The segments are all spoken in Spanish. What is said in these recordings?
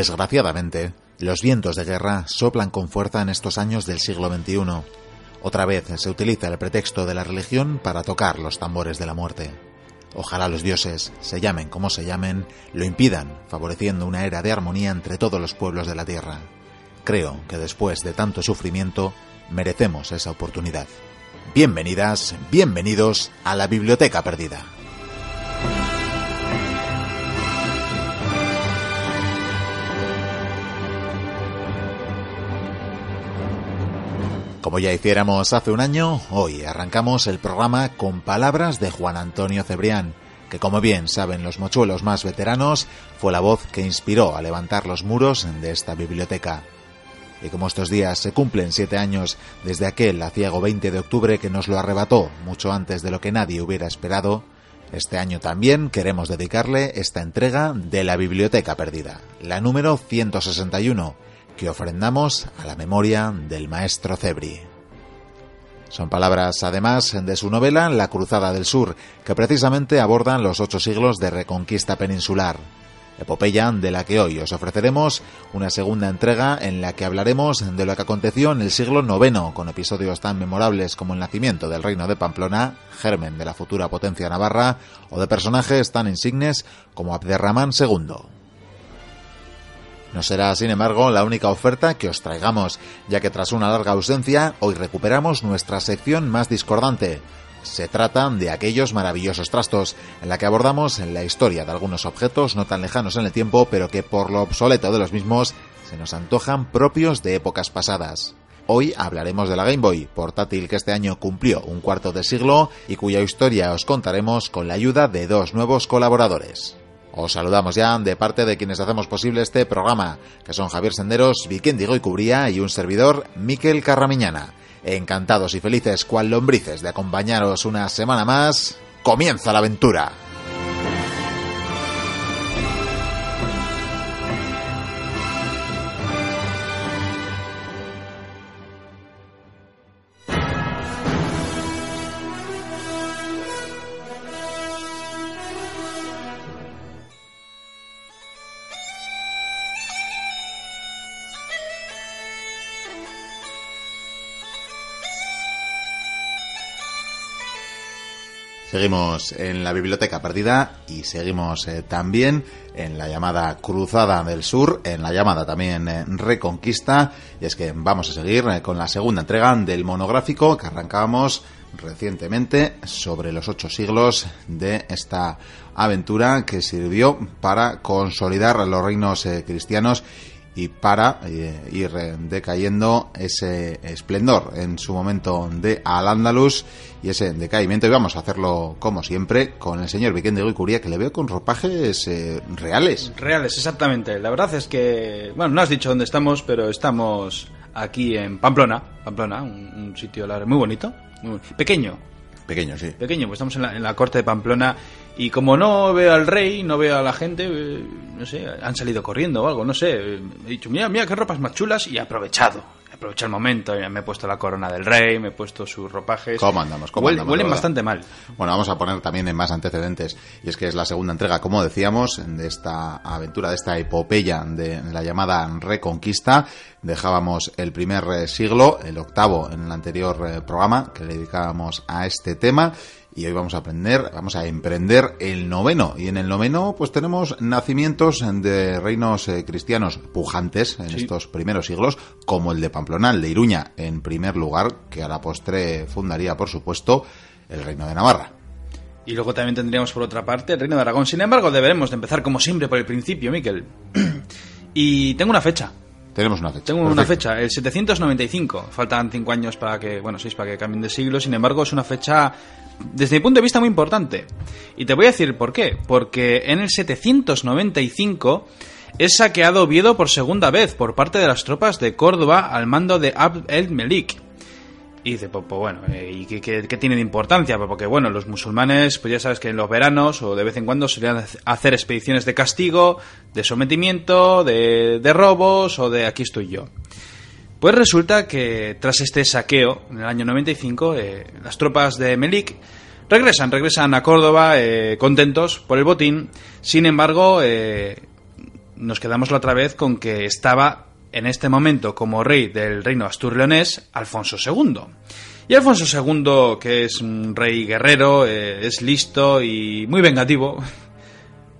Desgraciadamente, los vientos de guerra soplan con fuerza en estos años del siglo XXI. Otra vez se utiliza el pretexto de la religión para tocar los tambores de la muerte. Ojalá los dioses, se llamen como se llamen, lo impidan, favoreciendo una era de armonía entre todos los pueblos de la Tierra. Creo que después de tanto sufrimiento, merecemos esa oportunidad. Bienvenidas, bienvenidos a la Biblioteca Perdida. Como ya hiciéramos hace un año, hoy arrancamos el programa con palabras de Juan Antonio Cebrián, que como bien saben los mochuelos más veteranos, fue la voz que inspiró a levantar los muros de esta biblioteca. Y como estos días se cumplen siete años desde aquel aciago 20 de octubre que nos lo arrebató mucho antes de lo que nadie hubiera esperado, este año también queremos dedicarle esta entrega de la Biblioteca Perdida, la número 161, que ofrendamos a la memoria del maestro Cebri. Son palabras, además, de su novela La Cruzada del Sur, que precisamente abordan los ocho siglos de reconquista peninsular. Epopeya de la que hoy os ofreceremos una segunda entrega en la que hablaremos de lo que aconteció en el siglo IX, con episodios tan memorables como el nacimiento del reino de Pamplona, germen de la futura potencia navarra, o de personajes tan insignes como Abderramán II. No será, sin embargo, la única oferta que os traigamos, ya que tras una larga ausencia, hoy recuperamos nuestra sección más discordante. Se trata de aquellos maravillosos trastos, en la que abordamos la historia de algunos objetos no tan lejanos en el tiempo, pero que por lo obsoleto de los mismos se nos antojan propios de épocas pasadas. Hoy hablaremos de la Game Boy, portátil que este año cumplió un cuarto de siglo y cuya historia os contaremos con la ayuda de dos nuevos colaboradores. Os saludamos ya de parte de quienes hacemos posible este programa, que son Javier Senderos, Vikendigo y Cubría y un servidor, Miquel Carramiñana. Encantados y felices cual lombrices de acompañaros una semana más. ¡Comienza la aventura! Seguimos en la biblioteca perdida y seguimos eh, también en la llamada Cruzada del Sur, en la llamada también eh, Reconquista. Y es que vamos a seguir eh, con la segunda entrega del monográfico que arrancábamos recientemente sobre los ocho siglos de esta aventura que sirvió para consolidar los reinos cristianos y para eh, ir decayendo ese esplendor en su momento de Al-Ándalus y ese decaimiento. Y vamos a hacerlo como siempre con el señor Vicente de Curía, que le veo con ropajes eh, reales. Reales, exactamente. La verdad es que, bueno, no has dicho dónde estamos, pero estamos aquí en Pamplona, Pamplona, un, sitio muy bonito, muy, pequeño, Pequeño, sí. Pequeño, pues estamos en la, en la, corte de Pamplona y como no veo al rey, no veo a la gente, eh, no sé, han salido corriendo o algo, no sé. He dicho, mira, mira qué ropas más chulas y he aprovechado. He aprovechado el momento, me he puesto la corona del rey, me he puesto sus ropajes. ¿Cómo andamos? ¿Cómo andamos, huelen bastante mal. Bueno, vamos a poner también en más antecedentes. Y es que es la segunda entrega, como decíamos, de esta aventura, de esta epopeya de la llamada Reconquista. Dejábamos el primer eh, siglo, el octavo en el anterior eh, programa que le dedicábamos a este tema. Y hoy vamos a aprender, vamos a emprender el noveno. Y en el noveno, pues tenemos nacimientos de reinos eh, cristianos pujantes en Sí. estos primeros siglos, como el de Pamplona, el de Iruña, en primer lugar, que a la postre fundaría, por supuesto, el reino de Navarra. Y luego también tendríamos por otra parte el Reino de Aragón. Sin embargo, deberemos de empezar como siempre por el principio, Miquel. y tengo una fecha. Tenemos una fecha. Tengo una fecha, el 795. Faltan cinco años para que, bueno, seis para que cambien de siglo. Sin embargo, es una fecha, desde mi punto de vista, muy importante. Y te voy a decir por qué. Porque en el 795 es saqueado Oviedo por segunda vez por parte de las tropas de Córdoba al mando de Abd el-Melik. Y dice, pues, pues bueno, eh, ¿y qué, qué- qué tiene de importancia? Pues porque, bueno, los musulmanes, pues ya sabes que en los veranos o de vez en cuando solían hacer expediciones de castigo, de sometimiento, de, de robos o de aquí estoy yo. Pues resulta que tras este saqueo, en el año 95, eh, las tropas de Melik regresan, regresan a Córdoba eh, contentos por el botín. Sin embargo, eh, nos quedamos la otra vez con que estaba en este momento como rey del reino astur-leonés Alfonso II. Y Alfonso II, que es un rey guerrero, es listo y muy vengativo,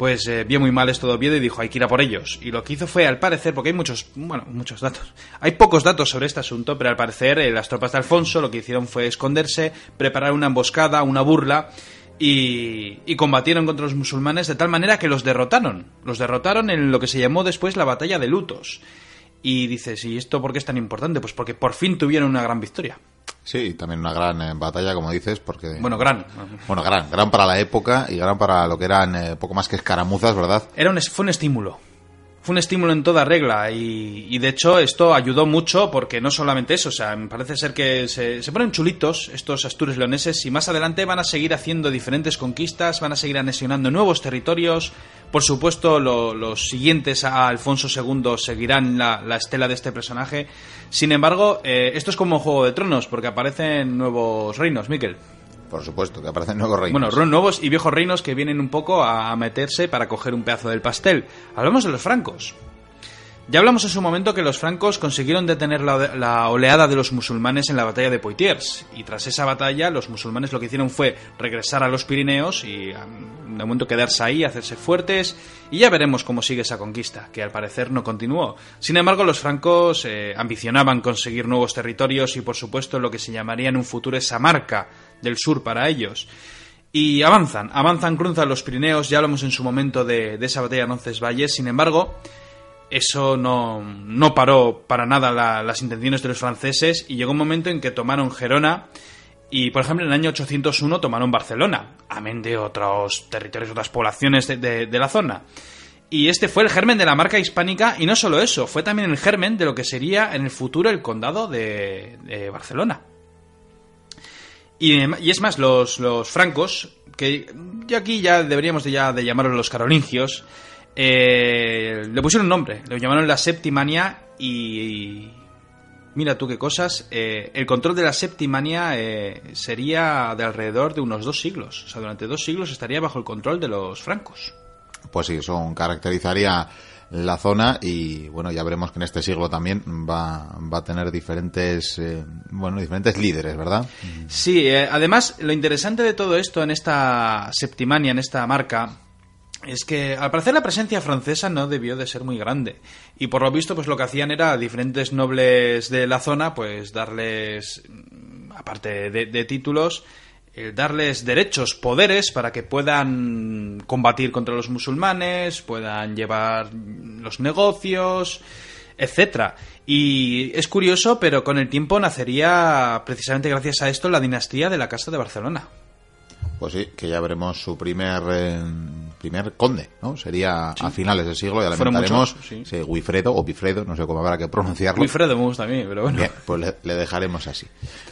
pues eh, vio muy mal esto de Oviedo y dijo hay que ir a por ellos. Y lo que hizo fue, al parecer, porque hay muchos, bueno, muchos datos, hay pocos datos sobre este asunto, pero al parecer eh, las tropas de Alfonso lo que hicieron fue esconderse, preparar una emboscada, una burla y, y combatieron contra los musulmanes de tal manera que los derrotaron. Los derrotaron en lo que se llamó después la batalla de Lutos. Y dices, ¿y esto por qué es tan importante? Pues porque por fin tuvieron una gran victoria. Sí, también una gran eh, batalla, como dices, porque... Bueno, gran. Bueno, gran, gran para la época y gran para lo que eran eh, poco más que escaramuzas, ¿verdad? Era un, fue un estímulo. Fue un estímulo en toda regla y, de hecho esto ayudó mucho porque no solamente eso, o sea, parece ser que se, ponen chulitos estos astures leoneses y más adelante van a seguir haciendo diferentes conquistas, van a seguir anexionando nuevos territorios. Por supuesto, lo- los siguientes a Alfonso II seguirán la, la estela de este personaje. Sin embargo, eh, esto es como Juego de Tronos porque aparecen nuevos reinos, Miquel. Por supuesto, que aparecen nuevos reinos. Bueno, nuevos y viejos reinos que vienen un poco a, meterse para coger un pedazo del pastel. Hablamos de los francos. Ya hablamos en su momento que los francos consiguieron detener la, oleada de los musulmanes en la batalla de Poitiers. Y tras esa batalla, los musulmanes lo que hicieron fue regresar a los Pirineos y de momento quedarse ahí, hacerse fuertes. Y ya veremos cómo sigue esa conquista, que al parecer no continuó. Sin embargo, los francos eh, ambicionaban conseguir nuevos territorios y, por supuesto, lo que se llamaría en un futuro esa marca del sur para ellos. Y avanzan, avanzan, cruzan los Pirineos, ya hablamos en su momento de, de esa batalla de Roncesvalles, sin embargo, eso no, no paró para nada la- las intenciones de los franceses y llegó un momento en que tomaron Gerona y, por ejemplo, en el año 801 tomaron Barcelona, amén de otros territorios, otras poblaciones de, de- la zona. Y este fue el germen de la marca hispánica y no solo eso, fue también el germen de lo que sería en el futuro el condado de Barcelona. Y, y es más, los, los francos, que ya aquí ya deberíamos de, ya de llamarlos los carolingios, eh, le pusieron nombre, lo llamaron la Septimania y... Mira tú qué cosas, eh, el control de la Septimania eh, sería de alrededor de unos dos siglos, o sea, durante dos siglos estaría bajo el control de los francos. Pues sí, eso caracterizaría la zona y bueno, ya veremos que en este siglo también va, va a tener diferentes, eh, bueno, diferentes líderes, ¿verdad? Sí, eh, además lo interesante de todo esto en esta Septimania, en esta marca, es que al parecer la presencia francesa no debió de ser muy grande. Y por lo visto, pues lo que hacían era a diferentes nobles de la zona, pues darles, mm, aparte de, de títulos, eh, darles derechos, poderes para que puedan combatir contra los musulmanes, puedan llevar los negocios, etcétera. Y es curioso, pero con el tiempo nacería precisamente gracias a esto la dinastía de la Casa de Barcelona. Pues sí, que ya veremos su primer eh, primer conde, ¿no? Sería a finales del siglo, ya lamentaremos. muchos, sí. o Bifredo, no sé cómo habrá que pronunciarlo. Wilfredo me gusta a mí, pero bueno. Bien, pues le, le dejaremos así.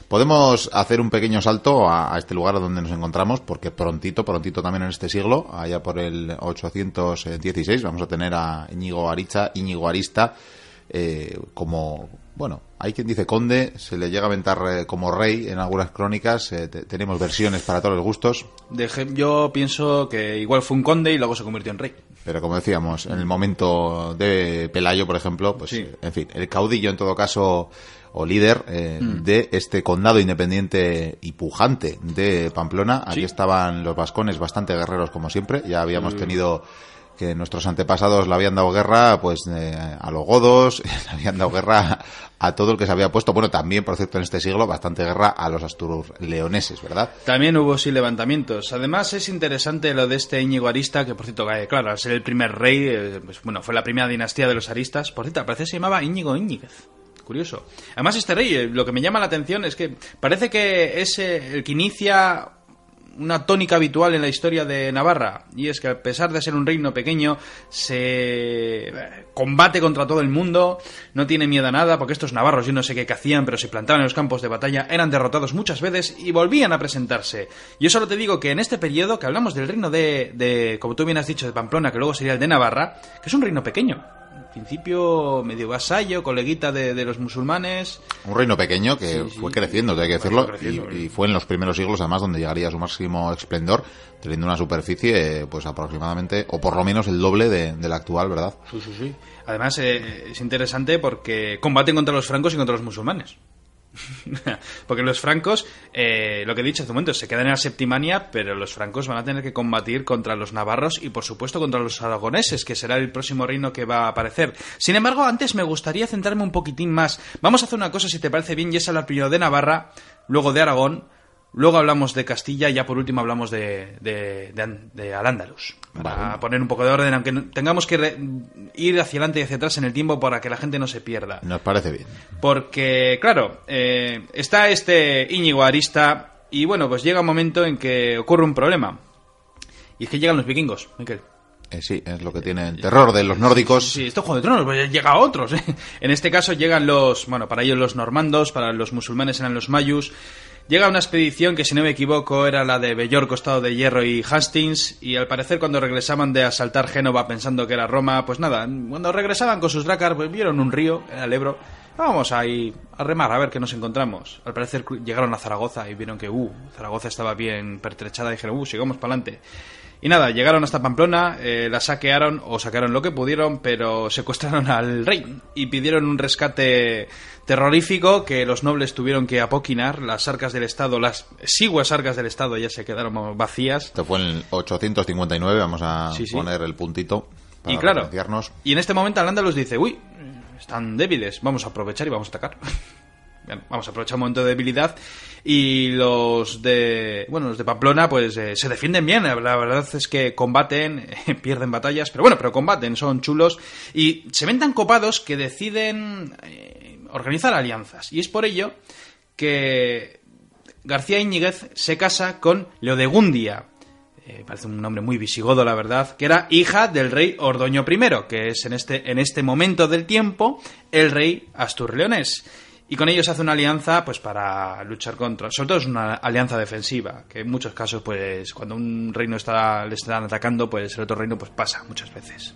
Podemos hacer un pequeño salto a, a este lugar donde nos encontramos, porque prontito, prontito también en este siglo, allá por el 816, vamos a tener a Íñigo Aricha, Íñigo Arista, eh, como, bueno, hay quien dice conde, se le llega a aventar eh, como rey en algunas crónicas, eh, te- tenemos versiones para todos los gustos, Deje- yo pienso que igual fue un conde y luego se convirtió en rey. pero como decíamos, en el momento de Pelayo, por ejemplo, pues, Sí. en fin, el caudillo en todo caso o líder eh, de este condado independiente y pujante de Pamplona. Aquí Sí. estaban los vascones bastante guerreros como siempre. Ya habíamos tenido que nuestros antepasados le habían dado guerra pues eh, a los godos, le habían dado guerra a todo el que se había puesto, bueno, también, por cierto, en este siglo, bastante guerra a los asturleoneses, ¿verdad? También hubo sí levantamientos. Además, es interesante lo de este Íñigo Arista, que por cierto, eh, claro, al ser el primer rey, eh, pues, bueno, fue la primera dinastía de los aristas. Por cierto, parece que se llamaba Íñigo Íñiguez. Curioso. Además, este rey, lo que me llama la atención es que parece que es el que inicia una tónica habitual en la historia de Navarra, y es que a pesar de ser un reino pequeño, se combate contra todo el mundo, no tiene miedo a nada, porque estos navarros yo no sé qué hacían, pero se plantaban en los campos de batalla, eran derrotados muchas veces y volvían a presentarse. Yo solo te digo que en este periodo, que hablamos del reino de, de como tú bien has dicho, de Pamplona, que luego sería el de Navarra, que es un reino pequeño, principio medio vasallo, coleguita de, los musulmanes. Un reino pequeño que fue creciendo, hay que decirlo, y, fue en los primeros siglos además donde llegaría a su máximo esplendor, teniendo una superficie pues aproximadamente, o por lo menos el doble de, la actual, ¿verdad? Sí, sí, sí. Además eh, es interesante porque combaten contra los francos y contra los musulmanes. Porque los francos, eh, lo que he dicho hace un momento, se quedan en la Septimania, pero los francos van a tener que combatir contra los navarros y, por supuesto, contra los aragoneses, que será el próximo reino que va a aparecer. Sin embargo, antes me gustaría centrarme un poquitín más. Vamos a hacer una cosa, si te parece bien, y es hablar primero de Navarra, luego de Aragón, Luego hablamos de Castilla y ya por último hablamos de, de, de, Al-Ándalus. Para poner un poco de orden, aunque tengamos que ir hacia adelante y hacia atrás en el tiempo para que la gente no se pierda. Nos parece bien. Porque, claro, eh, está este Íñigo Arista y bueno, pues llega un momento en que ocurre un problema. Y es que llegan los vikingos, Miquel. Eh, sí, es lo que tiene el terror de los nórdicos. Sí, esto Juego de Tronos, pues llega a otros. ¿eh? En este caso llegan los, bueno, para ellos los normandos, para los musulmanes eran los mayus. Llega una expedición que, si no me equivoco, era la de Bellor, Costado de Hierro y Hastings, y al parecer cuando regresaban de asaltar Génova pensando que era Roma, pues nada, cuando regresaban con sus dracars, pues vieron un río, era el Ebro, vamos ahí a remar a ver qué nos encontramos. Al parecer llegaron a Zaragoza y vieron que, uh, Zaragoza estaba bien pertrechada y dijeron, uh, sigamos para adelante. Y nada, llegaron hasta Pamplona, eh, la saquearon o sacaron lo que pudieron, pero secuestraron al rey y pidieron un rescate terrorífico que los nobles tuvieron que apoquinar. Las arcas del Estado, las exiguas arcas del Estado ya se quedaron vacías. Esto fue en 859, vamos a poner el puntito. Para y claro, y en este momento al dice, uy, están débiles, vamos a aprovechar y vamos a atacar. vamos a aprovechar un momento de debilidad y los de bueno los de Pamplona pues eh, se defienden bien la verdad es que combaten pierden batallas pero bueno pero combaten son chulos y se ven tan copados que deciden eh, organizar alianzas y es por ello que García Íñiguez se casa con Leodegundia eh, parece un nombre muy visigodo, la verdad, que era hija del rey Ordoño I, que es en este, en este momento del tiempo el rey Asturleonés. Y con ellos hace una alianza pues para luchar contra. Sobre todo es una alianza defensiva, que en muchos casos, pues, cuando un reino está, le están atacando, pues el otro reino pues pasa muchas veces.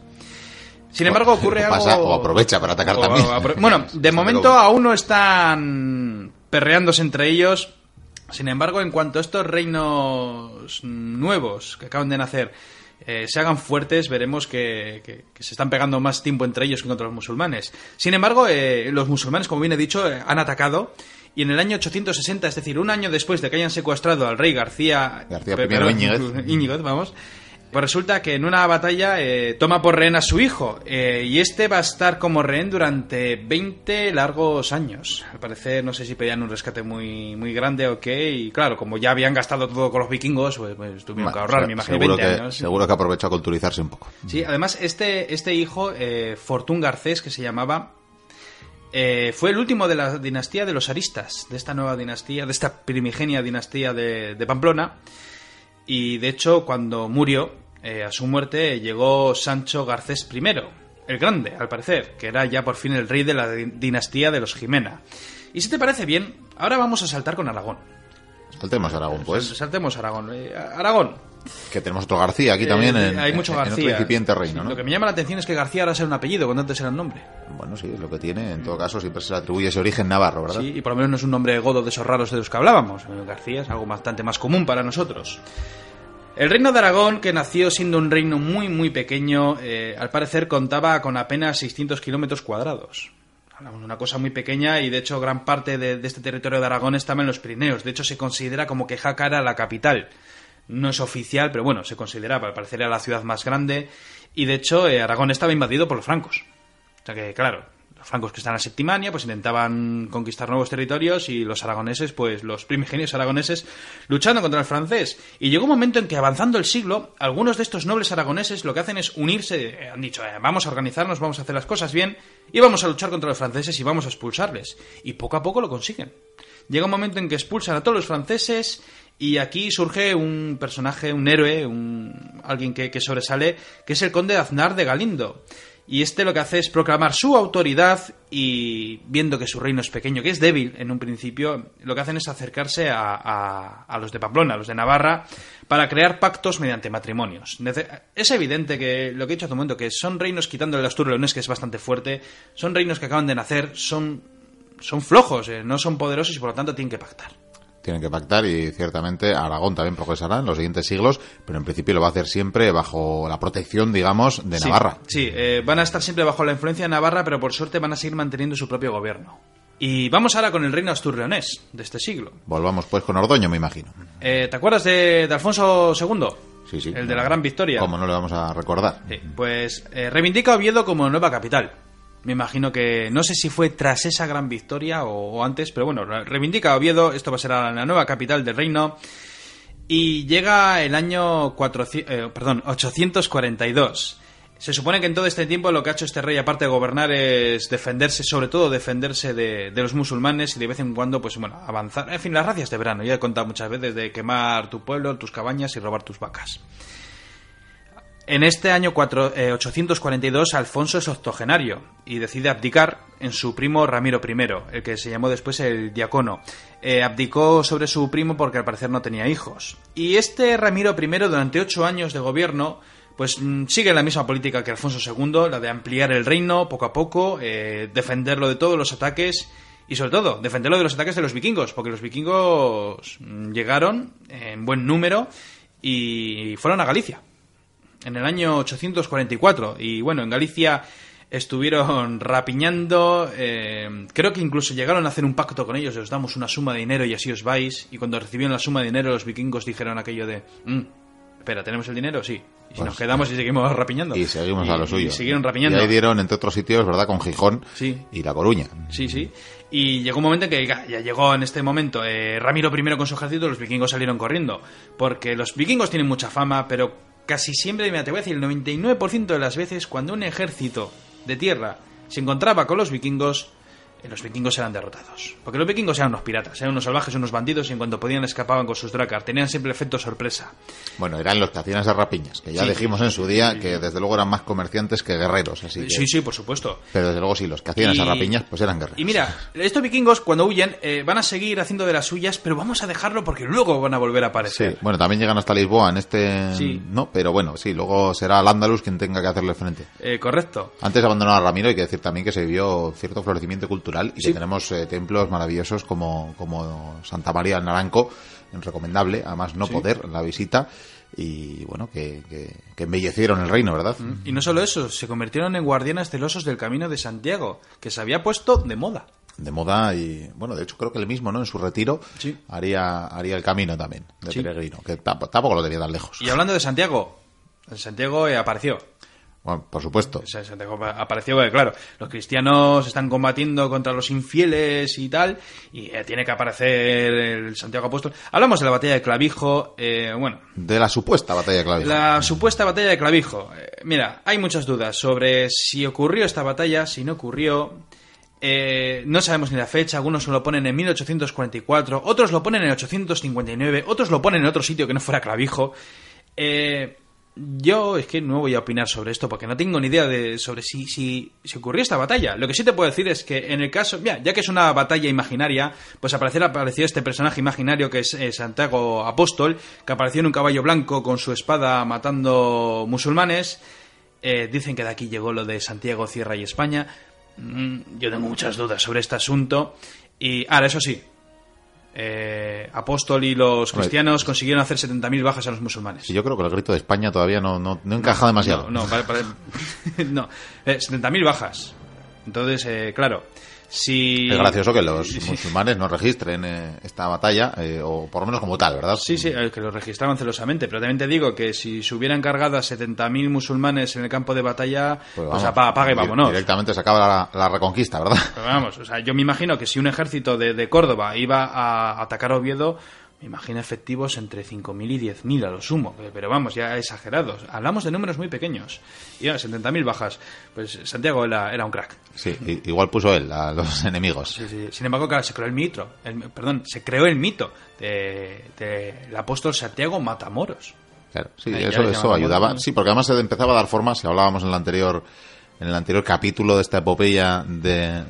Sin embargo, ocurre algo. o aprovecha para atacar también. bueno, de momento aún no están perreándose entre ellos. Sin embargo, en cuanto a estos reinos nuevos que acaban de nacer eh, se hagan fuertes, veremos que, se están pegando más tiempo entre ellos que contra los musulmanes. Sin embargo, eh, los musulmanes, como bien he dicho, eh, han atacado y en el año 860, es decir, un año después de que hayan secuestrado al rey García, García I Íñiguez, vamos, pues resulta que en una batalla eh, toma por rehén a su hijo eh, y este va a estar como rehén durante 20 largos años. Al parecer, no sé si pedían un rescate muy, muy grande o qué. Y claro, como ya habían gastado todo con los vikingos, pues, pues tuvieron que ahorrar, me imagino, seguro 20 que, Seguro que aprovechó a culturizarse un poco. Sí, además, este, este hijo, eh, Fortún Garcés, que se llamaba, eh, fue el último de la dinastía de los Aristas, de esta nueva dinastía, de esta primigenia dinastía de, de Pamplona. Y de hecho, cuando murió, eh, a su muerte llegó Sancho Garcés I, el Grande, al parecer, que era ya por fin el rey de la dinastía de los Jimena. Y si te parece bien, ahora vamos a saltar con Aragón. Saltemos Aragón, pues. Saltemos Aragón. Eh, Aragón. Que tenemos otro García aquí también. Eh, hay mucho García. incipiente reino, ¿no? Lo que me llama la atención es que García ahora sea un apellido, cuando antes era un nombre. Bueno, sí, es lo que tiene. En todo caso, siempre se le atribuye ese origen navarro, ¿verdad? Sí, y por lo menos no es un nombre godo de esos raros de los que hablábamos. García es algo bastante más común para nosotros. El reino de Aragón, que nació siendo un reino muy muy pequeño, eh, al parecer contaba con apenas 600 kilómetros cuadrados. Hablamos de una cosa muy pequeña y de hecho gran parte de, este territorio de Aragón estaba en los Pirineos. De hecho se considera como que Jaca era la capital no es oficial, pero bueno, se considera, para parecer la ciudad más grande, y de hecho eh, Aragón estaba invadido por los francos. O sea que, claro, los francos que están en Septimania, pues intentaban conquistar nuevos territorios y los aragoneses, pues los primigenios aragoneses, luchando contra el francés. Y llegó un momento en que, avanzando el siglo, algunos de estos nobles aragoneses lo que hacen es unirse, eh, han dicho, eh, vamos a organizarnos, vamos a hacer las cosas bien y vamos a luchar contra los franceses y vamos a expulsarles. Y poco a poco lo consiguen. Llega un momento en que expulsan a todos los franceses y aquí surge un personaje, un héroe, un, alguien que, que sobresale, que es el conde Aznar de Galindo. Y este lo que hace es proclamar su autoridad y viendo que su reino es pequeño, que es débil en un principio, lo que hacen es acercarse a, a- los de Pamplona, a los de Navarra, para crear pactos mediante matrimonios. Es evidente que lo que he dicho hace un momento, que son reinos quitando el Astur Leonés, que es bastante fuerte, son reinos que acaban de nacer, son, son flojos, eh, no son poderosos y por lo tanto tienen que pactar. Tienen que pactar y ciertamente Aragón también progresará en los siguientes siglos, pero en principio lo va a hacer siempre bajo la protección, digamos, de Sí, Navarra. Sí, eh, van a estar siempre bajo la influencia de Navarra, pero por suerte van a seguir manteniendo su propio gobierno. Y vamos ahora con el reino asturleonés de este siglo. Volvamos pues con Ordoño, me imagino. Eh, ¿Te acuerdas de, de Alfonso II? Sí, sí. El de la Gran Victoria. ¿Cómo no le vamos a recordar? Sí, pues eh, reivindica Oviedo como nueva capital. Me imagino que, no sé si fue tras esa gran victoria o, antes, pero bueno, re- reivindica Oviedo, esto va a ser la nueva capital del reino. Y llega el año 400, eh, 842. Se supone que en todo este tiempo lo que ha hecho este rey, aparte de gobernar, es defenderse, sobre todo defenderse de, de los musulmanes y de vez en cuando, pues bueno, avanzar. En fin, las racias de verano, ya he contado muchas veces de quemar tu pueblo, tus cabañas y robar tus vacas. En este año cuatro- eh, 842 Alfonso es octogenario y decide abdicar en su primo Ramiro I, el que se llamó después el diacono. Eh, abdicó sobre su primo porque al parecer no tenía hijos. Y este Ramiro I durante ocho años de gobierno pues mm, sigue la misma política que Alfonso II, la de ampliar el reino poco a poco, eh, defenderlo de todos los ataques y sobre todo defenderlo de los ataques de los vikingos, porque los vikingos mm, llegaron en buen número y fueron a Galicia en el año 844. Y bueno, en Galicia estuvieron rapiñando. eh, creo que incluso llegaron a hacer un pacto con ellos. Os damos una suma de dinero y así os vais. Y cuando recibieron la suma de dinero, los vikingos dijeron aquello de. "Mm, espera, ¿tenemos el dinero? Sí. Y si Pues, nos quedamos y seguimos rapiñando. Y seguimos a lo suyo. Y siguieron rapiñando. Y ahí dieron, entre otros sitios, ¿verdad? Con Gijón Sí. y La Coruña. Sí, sí. Y llegó un momento en que ya ya llegó en este momento eh, Ramiro I con su ejército, los vikingos salieron corriendo. Porque los vikingos tienen mucha fama, pero casi siempre, mira, te voy a decir, el 99% de las veces cuando un ejército de tierra se encontraba con los vikingos, los vikingos eran derrotados. Porque los vikingos eran unos piratas, eran unos salvajes, unos bandidos y en cuanto podían escapaban con sus drakar. Tenían siempre el efecto sorpresa. Bueno, eran los que hacían esas rapiñas, que ya Sí. dijimos en su día que desde luego eran más comerciantes que guerreros. Así que... Sí, sí, por supuesto. Pero desde luego sí, los que hacían Y- esas rapiñas, pues eran guerreros. Y mira, estos vikingos cuando huyen eh, van a seguir haciendo de las suyas, pero vamos a dejarlo porque luego van a volver a Sí, aparecer. bueno, también llegan hasta Lisboa en este... Sí. No, pero bueno, sí, luego será el Andalus quien tenga que hacerle frente. Eh, correcto. Antes abandonar a Ramiro hay que decir también que se vio cierto florecimiento cultural y Sí. que tenemos eh, templos maravillosos como, como Santa María del Naranco, recomendable, además no Sí. poder la visita y bueno, que, que, que embellecieron el reino, ¿verdad? Y no solo eso, se convirtieron en guardianes celosos del camino de Santiago, que se había puesto de moda. De moda y bueno, de hecho creo que él mismo, ¿no? En su retiro Sí. haría, haría el camino también de Sí. peregrino, que tamp- tampoco lo tenía tan lejos. Y hablando de Santiago, Santiago eh, apareció. Bueno, por supuesto. Apareció, porque, claro, los cristianos están combatiendo contra los infieles y tal, y eh, tiene que aparecer el Santiago Apóstol. Hablamos de la batalla de Clavijo, eh, bueno, De la supuesta batalla de Clavijo. La supuesta batalla de Clavijo. Eh, mira, hay muchas dudas sobre si ocurrió esta batalla, si no ocurrió. Eh, no sabemos ni la fecha, algunos lo ponen en 1844, otros lo ponen en 859, otros lo ponen en otro sitio que no fuera Clavijo. Eh, yo es que no voy a opinar sobre esto porque no tengo ni idea de sobre si, si, si ocurrió esta batalla. Lo que sí te puedo decir es que en el caso, mira, ya que es una batalla imaginaria, pues aparecer apareció este personaje imaginario que es eh, Santiago Apóstol, que apareció en un caballo blanco con su espada matando musulmanes. Eh, dicen que de aquí llegó lo de Santiago, Sierra y España. Mm, yo tengo muchas dudas sobre este asunto. Y ahora, eso sí, eh, Apóstol y los cristianos consiguieron hacer 70.000 bajas a los musulmanes. Sí, yo creo que el grito de España todavía no, no, no encaja demasiado. No, no, vale, vale. no. Eh, 70.000 bajas. Entonces, eh, claro, Si... Es gracioso que los musulmanes no registren eh, esta batalla, eh, o por lo menos como tal, ¿verdad? Sí, sí, eh, que lo registraban celosamente, pero también te digo que si se hubieran cargado a 70.000 musulmanes en el campo de batalla, pues, pues apaga y vámonos. Directamente se acaba la, reconquista, ¿verdad? Pero vamos, o sea, yo me imagino que si un ejército de, de Córdoba iba a atacar Oviedo, me imagino efectivos entre 5.000 y 10.000 a lo sumo, pero vamos, ya exagerados. Hablamos de números muy pequeños. Y a 70.000 bajas. Pues Santiago era, un crack. Sí, igual puso él a los enemigos. Sin embargo, claro, se creó el mito, perdón, se creó el mito del de, apóstol Santiago Matamoros. Claro, sí, eso, eso ayudaba. Sí, porque además se empezaba a dar forma, si hablábamos en el anterior en el anterior capítulo de esta epopeya de,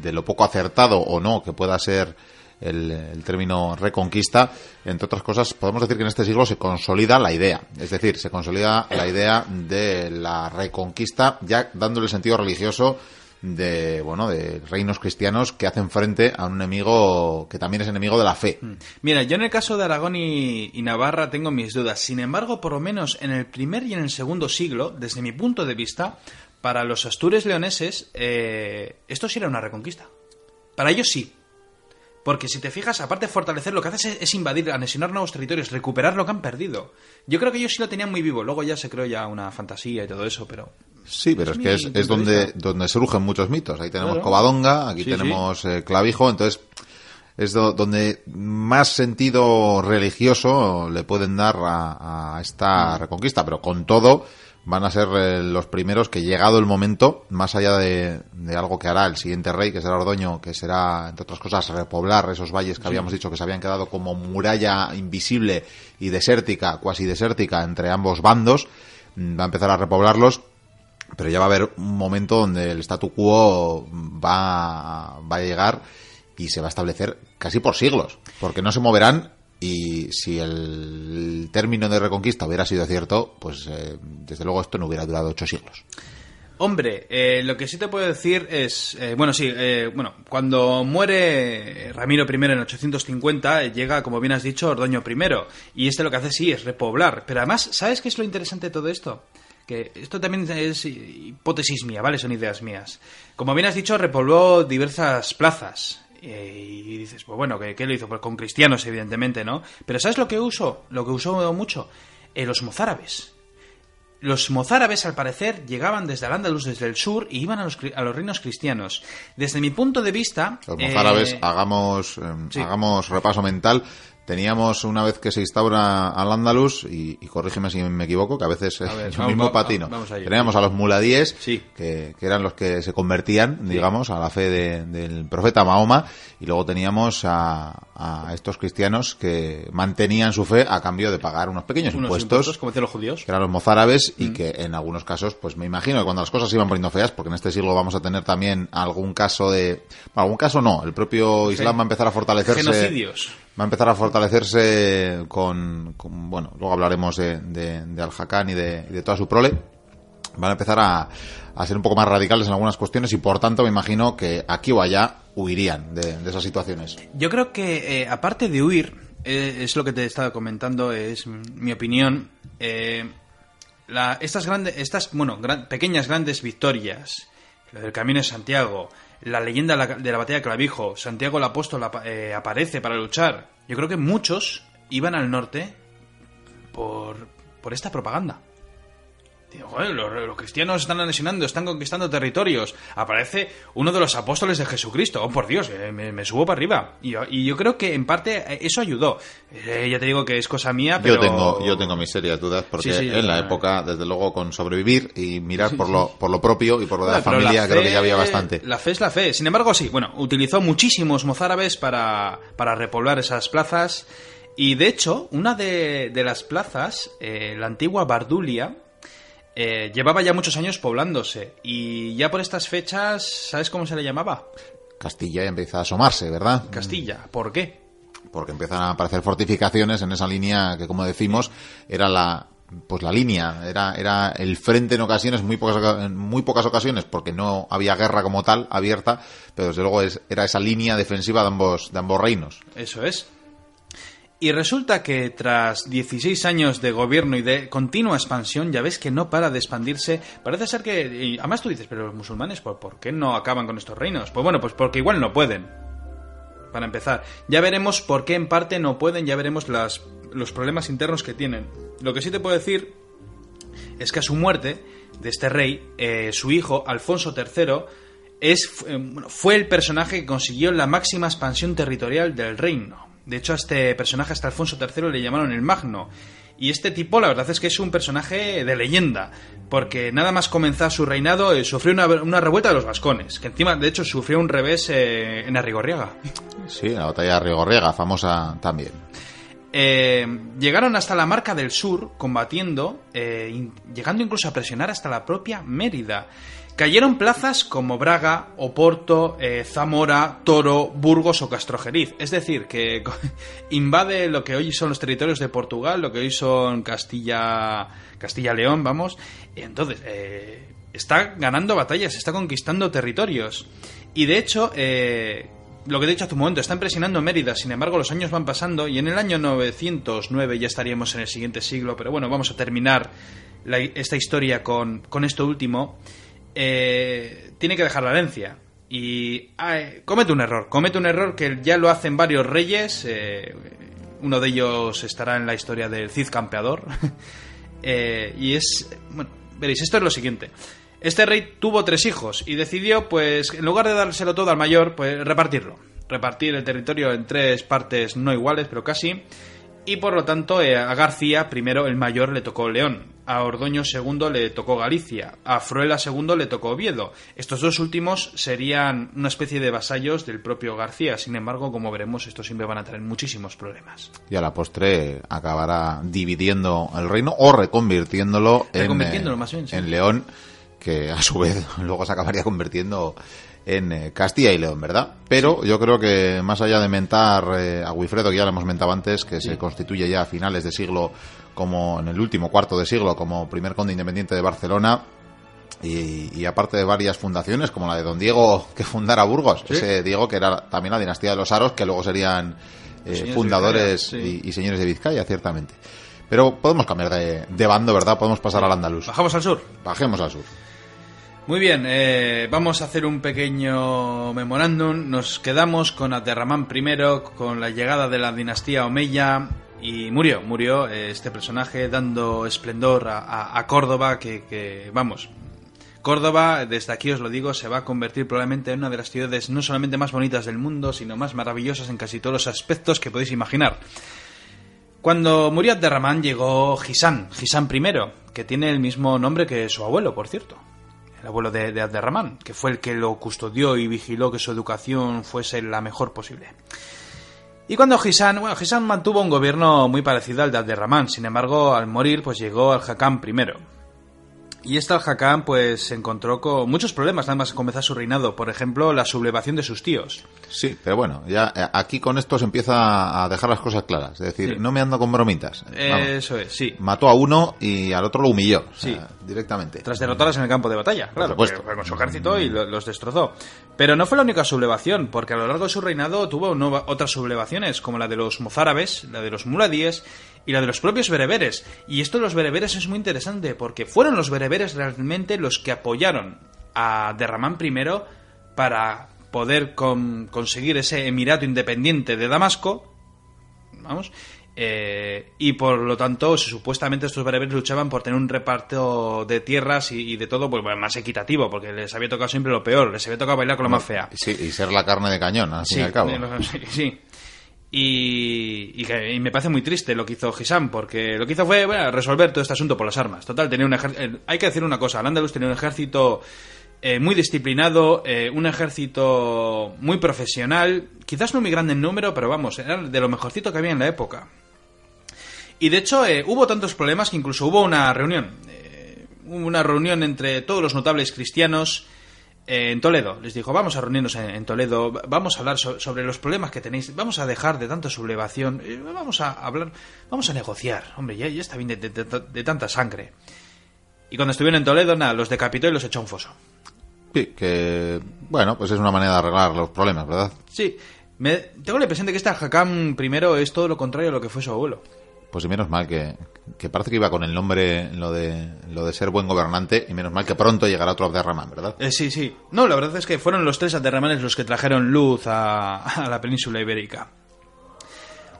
de lo poco acertado o no que pueda ser el, término reconquista, entre otras cosas, podemos decir que en este siglo se consolida la idea, es decir, se consolida la idea de la reconquista, ya dándole sentido religioso de bueno de reinos cristianos que hacen frente a un enemigo que también es enemigo de la fe. Mm. Mira, yo en el caso de Aragón y, Navarra tengo mis dudas. Sin embargo, por lo menos en el primer y en el segundo siglo, desde mi punto de vista, para los astures leoneses eh, esto sí era una reconquista. Para ellos sí, porque si te fijas, aparte de fortalecer, lo que haces es, invadir, anexionar nuevos territorios, recuperar lo que han perdido. Yo creo que ellos sí lo tenían muy vivo. Luego ya se creó ya una fantasía y todo eso, pero... Sí, pero es, que es, donde, donde surgen muchos mitos. Ahí tenemos Covadonga, aquí tenemos eh, Clavijo, entonces es donde más sentido religioso le pueden dar a, a esta reconquista. Pero con todo van a ser eh, los primeros que llegado el momento, más allá de, algo que hará el siguiente rey, que será Ordoño, que será, entre otras cosas, repoblar esos valles que habíamos dicho que se habían quedado como muralla invisible y desértica, cuasi desértica, entre ambos bandos, mm, va a empezar a repoblarlos, pero ya va a haber un momento donde el statu quo va, va a llegar y se va a establecer casi por siglos, porque no se moverán y si el término de reconquista hubiera sido cierto, pues eh, desde luego esto no hubiera durado ocho siglos. Hombre, eh, lo que sí te puedo decir es, eh, bueno, sí, bueno, cuando muere Ramiro I en 850, llega, como bien has dicho, Ordoño I, y este lo que hace sí es repoblar. Pero además, ¿sabes qué es lo interesante de todo esto? Que esto también es hipótesis mía, ¿vale? Son ideas mías. Como bien has dicho, repobló diversas plazas. Eh, y dices, pues bueno, ¿qué, lo hizo? Pues con cristianos, evidentemente, ¿no? Pero ¿sabes lo que usó? Lo que usó mucho. Eh, los mozárabes. Los mozárabes, al parecer, llegaban desde al Andalus, desde el sur, y iban a los, a los reinos cristianos. Desde mi punto de vista... Los mozárabes, eh, hagamos, hagamos repaso mental, teníamos una vez que se instaura al Andalus, y, corrígeme si me equivoco, que a veces es el mismo patino. teníamos a los muladíes, que, eran los que se convertían, digamos, a la fe del profeta Mahoma, y luego teníamos a, estos cristianos que mantenían su fe a cambio de pagar unos pequeños impuestos, como los judíos. que eran los mozárabes, y mm. que en algunos casos, pues me imagino que cuando las cosas se iban poniendo feas, porque en este siglo vamos a tener también algún caso de... Bueno, algún caso no, el propio Islam va a empezar a fortalecerse... Genocidios va a empezar a fortalecerse con, bueno, luego hablaremos de, de, Al-Hakan y de, toda su prole, van a empezar a, a, ser un poco más radicales en algunas cuestiones y por tanto me imagino que aquí o allá huirían de, esas situaciones. Yo creo que eh, aparte de huir, eh, es lo que te estaba comentando, es mi opinión, eh, estas grandes, estas, bueno, pequeñas grandes victorias, lo del Camino de Santiago, la leyenda de la batalla de Clavijo, Santiago el Apóstol eh, aparece para luchar. Yo creo que muchos iban al norte por, por esta propaganda los, cristianos están anexionando, están conquistando territorios. Aparece uno de los apóstoles de Jesucristo. Oh, por Dios, eh, me, subo para arriba. Y, yo creo que en parte eh, eso ayudó. Eh, ya te digo que es cosa mía, pero... Yo tengo, yo tengo mis serias dudas porque en la época, desde luego, con sobrevivir y mirar por lo, por lo propio y por lo de la familia, creo que ya había bastante. La fe es la fe. Sin embargo, sí, bueno, utilizó muchísimos mozárabes para, para repoblar esas plazas. Y de hecho, una de, de las plazas, la antigua Bardulia, eh, llevaba ya muchos años poblándose y ya por estas fechas, ¿sabes cómo se le llamaba? Castilla empieza a asomarse, ¿verdad? Castilla, ¿por qué? Porque empiezan a aparecer fortificaciones en esa línea que, como decimos, era la pues la línea, era, era el frente en ocasiones, muy pocas, en muy pocas ocasiones, porque no había guerra como tal abierta, pero desde luego es, era esa línea defensiva de ambos, de ambos reinos. Eso es. Y resulta que tras 16 años de gobierno y de continua expansión, ya ves que no para de expandirse. Parece ser que... además tú dices, pero los musulmanes, ¿por, ¿por qué no acaban con estos reinos? Pues bueno, pues porque igual no pueden. Para empezar. Ya veremos por qué en parte no pueden, ya veremos los problemas internos que tienen. Lo que sí te puedo decir es que a su muerte de este rey, eh, su hijo, Alfonso III, es, eh, fue el personaje que consiguió la máxima expansión territorial del reino. De hecho, a este personaje, hasta Alfonso III, le llamaron el Magno. Y este tipo, la verdad es que es un personaje de leyenda, porque nada más comenzar su reinado eh, sufrió una, una revuelta de los vascones, que encima, de hecho, sufrió un revés eh, en Arrigorriaga. Sí, la batalla de Rigorriega, famosa también. Eh, llegaron hasta la marca del sur combatiendo, eh, llegando incluso a presionar hasta la propia Mérida. Cayeron plazas como Braga, Oporto, eh, Zamora, Toro, Burgos o Castrojeriz. Es decir, que invade lo que hoy son los territorios de Portugal, lo que hoy son Castilla, Castilla-León, vamos. Entonces, eh, está ganando batallas, está conquistando territorios. Y de hecho, eh, lo que he dicho hace un momento, están presionando Mérida, sin embargo los años van pasando y en el año 909 ya estaríamos en el siguiente siglo, pero bueno, vamos a terminar esta historia con, con esto último. Eh, tiene que dejar la herencia y comete un error, comete un error que ya lo hacen varios reyes, eh, uno de ellos estará en la historia del Cid Campeador, Eh, y es, bueno, veréis, esto es lo siguiente. Este rey tuvo tres hijos y decidió, pues, en lugar de dárselo todo al mayor, pues repartirlo. Repartir el territorio en tres partes no iguales, pero casi. Y por lo tanto, eh, a García, primero el mayor, le tocó León. A Ordoño II le tocó Galicia. A Fruela II le tocó Oviedo. Estos dos últimos serían una especie de vasallos del propio García. Sin embargo, como veremos, estos siempre van a tener muchísimos problemas. Y a la postre acabará dividiendo el reino o reconvirtiéndolo, en, Reconvirtiéndolo, eh, más bien, sí. en León, que a su vez luego se acabaría convirtiendo en eh, Castilla y León, ¿verdad? Pero yo creo que más allá de mentar eh, a Wifredo, que ya lo hemos mentado antes, que se constituye ya a finales de siglo, como en el último cuarto de siglo, como primer conde independiente de Barcelona, y, y aparte de varias fundaciones, como la de don Diego que fundara Burgos, Sí. ese Diego que era también la dinastía de los Aros, que luego serían eh, fundadores Vizcaya, sí. y, y señores de Vizcaya, ciertamente. Pero podemos cambiar de, de bando, ¿verdad? Podemos pasar al andaluz. Bajamos al sur. Bajemos al sur. Muy bien, eh, vamos a hacer un pequeño memorándum. Nos quedamos con Aterramán I, con la llegada de la dinastía Omeya. Y murió, murió eh, este personaje dando esplendor a, Córdoba, que, que, vamos, Córdoba, desde aquí os lo digo, se va a convertir probablemente en una de las ciudades no solamente más bonitas del mundo, sino más maravillosas en casi todos los aspectos que podéis imaginar. Cuando murió Abderramán llegó Gisán, Gisán I, que tiene el mismo nombre que su abuelo, por cierto. El abuelo de, de que fue el que lo custodió y vigiló que su educación fuese la mejor posible. Y cuando Gisán, bueno, Gisán mantuvo un gobierno muy parecido al de Abderramán, sin embargo, al morir, pues llegó al Hakam I. Y este Al-Hakam pues se encontró con muchos problemas nada más comenzar su reinado, por ejemplo, la sublevación de sus tíos. Sí, pero bueno, ya eh, aquí con esto se empieza a dejar las cosas claras. Es decir, Sí. no me ando con bromitas. Vamos. Eso es, sí. Mató a uno y al otro lo humilló. o sea, Sí. directamente. Tras derrotarlas en el campo de batalla, claro, supuesto. fue con su ejército y lo- los destrozó. Pero no fue la única sublevación, porque a lo largo de su reinado tuvo otras sublevaciones, como la de los mozárabes, la de los muladíes y la de los propios bereberes. Y esto de los bereberes es muy interesante, porque fueron los bereberes realmente los que apoyaron a Derramán I para poder con- conseguir ese emirato independiente de Damasco, vamos, eh, y por lo tanto, supuestamente estos bereberes luchaban por tener un reparto de tierras y, y de todo pues, bueno, más equitativo, porque les había tocado siempre lo peor, les había tocado bailar con la más fea. Sí, y ser la carne de cañón, y al cabo. eh, sí, sí. Y, y que- me parece muy triste lo que hizo Gisán, porque lo que hizo fue resolver todo este asunto por las armas. Total, tenía un ejército. Hay que decir una cosa: Al-Ándalus tenía un ejército eh, muy disciplinado, eh, un ejército muy profesional, quizás no muy grande en número, pero vamos, era de lo mejorcito que había en la época. Y de hecho, eh, hubo tantos problemas que incluso hubo una reunión. eh, una reunión entre todos los notables cristianos eh, en Toledo. Les dijo, vamos a reunirnos en, Toledo, va- vamos a hablar so- sobre los problemas que tenéis, vamos a dejar de tanta sublevación, eh, vamos a hablar, vamos a negociar. Hombre, ya, ya está bien de, de- de- de tanta sangre. Y cuando estuvieron en Toledo, nada, los decapitó y los echó a un foso. Sí, que, bueno, pues es una manera de arreglar los problemas, ¿verdad? Sí, Me, tengo la impresión de que este Hakam primero es todo lo contrario a lo que fue su abuelo. Pues y menos mal que, que parece que iba con el nombre lo de, lo de ser buen gobernante y menos mal que pronto llegará otro Abderramán, ¿verdad? Eh, sí, sí. No, la verdad es que fueron los tres Abderramanes los que trajeron luz a, a la península ibérica.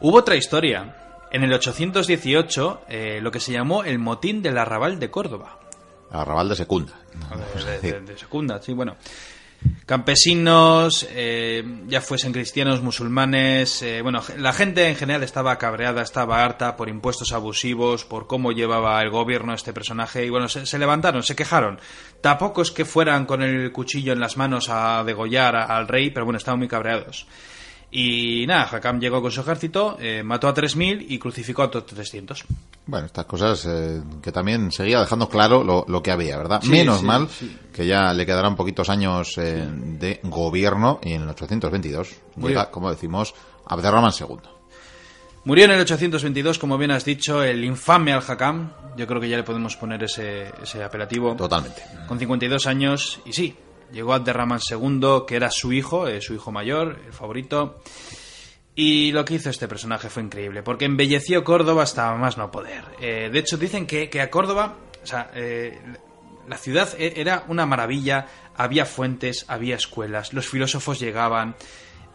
Hubo otra historia. En el 818, eh, lo que se llamó el motín del arrabal de Córdoba. Arrabal de Secunda. De, de- de Secunda, sí, bueno. Campesinos, eh, ya fuesen cristianos, musulmanes, eh, bueno, la gente en general estaba cabreada, estaba harta por impuestos abusivos, por cómo llevaba el gobierno este personaje, y bueno, se, levantaron, se quejaron. Tampoco es que fueran con el cuchillo en las manos a degollar al rey, pero bueno, estaban muy cabreados. Y nada, Hakam llegó con su ejército, eh, mató a 3.000 y crucificó a otros 300. Bueno, estas cosas eh, que también seguía dejando claro lo, lo que había, ¿verdad? Sí, Menos sí, mal sí. que ya le quedarán poquitos años eh, de gobierno y en el 822 Muy llega, como decimos, Abderramán II. Murió en el 822, como bien has dicho, el infame Al-Hakam. Yo creo que ya le podemos poner ese, ese apelativo. Totalmente. Con 52 años, y sí, llegó Abderrahman II, que era su hijo, eh, su hijo mayor, el favorito. Y lo que hizo este personaje fue increíble, porque embelleció Córdoba hasta más no poder. Eh, de hecho, dicen que, que a Córdoba, o sea, eh, la ciudad e- era una maravilla, había fuentes, había escuelas, los filósofos llegaban,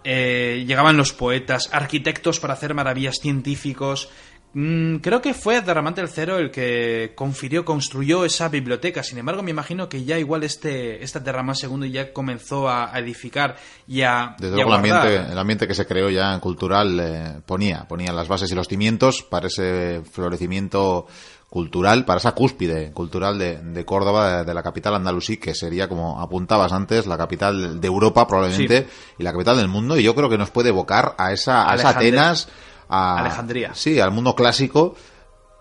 llegaban los poetas, arquitectos para hacer maravillas científicos. Mm, creo que fue Abderramán III el que confirió, construyó esa biblioteca. Sin embargo, me imagino que ya igual este, este Abderramán II ya comenzó a, edificar y a, Desde luego el ambiente, el ambiente que se creó ya cultural eh, ponía, ponía las bases y los cimientos para ese florecimiento cultural, para esa cúspide cultural de, de Córdoba, de, de la capital andalusí, que sería, como apuntabas antes, la capital de Europa probablemente y la capital del mundo. Y yo creo que nos puede evocar a esa, a esa. Atenas, a Alejandría. Sí, al mundo clásico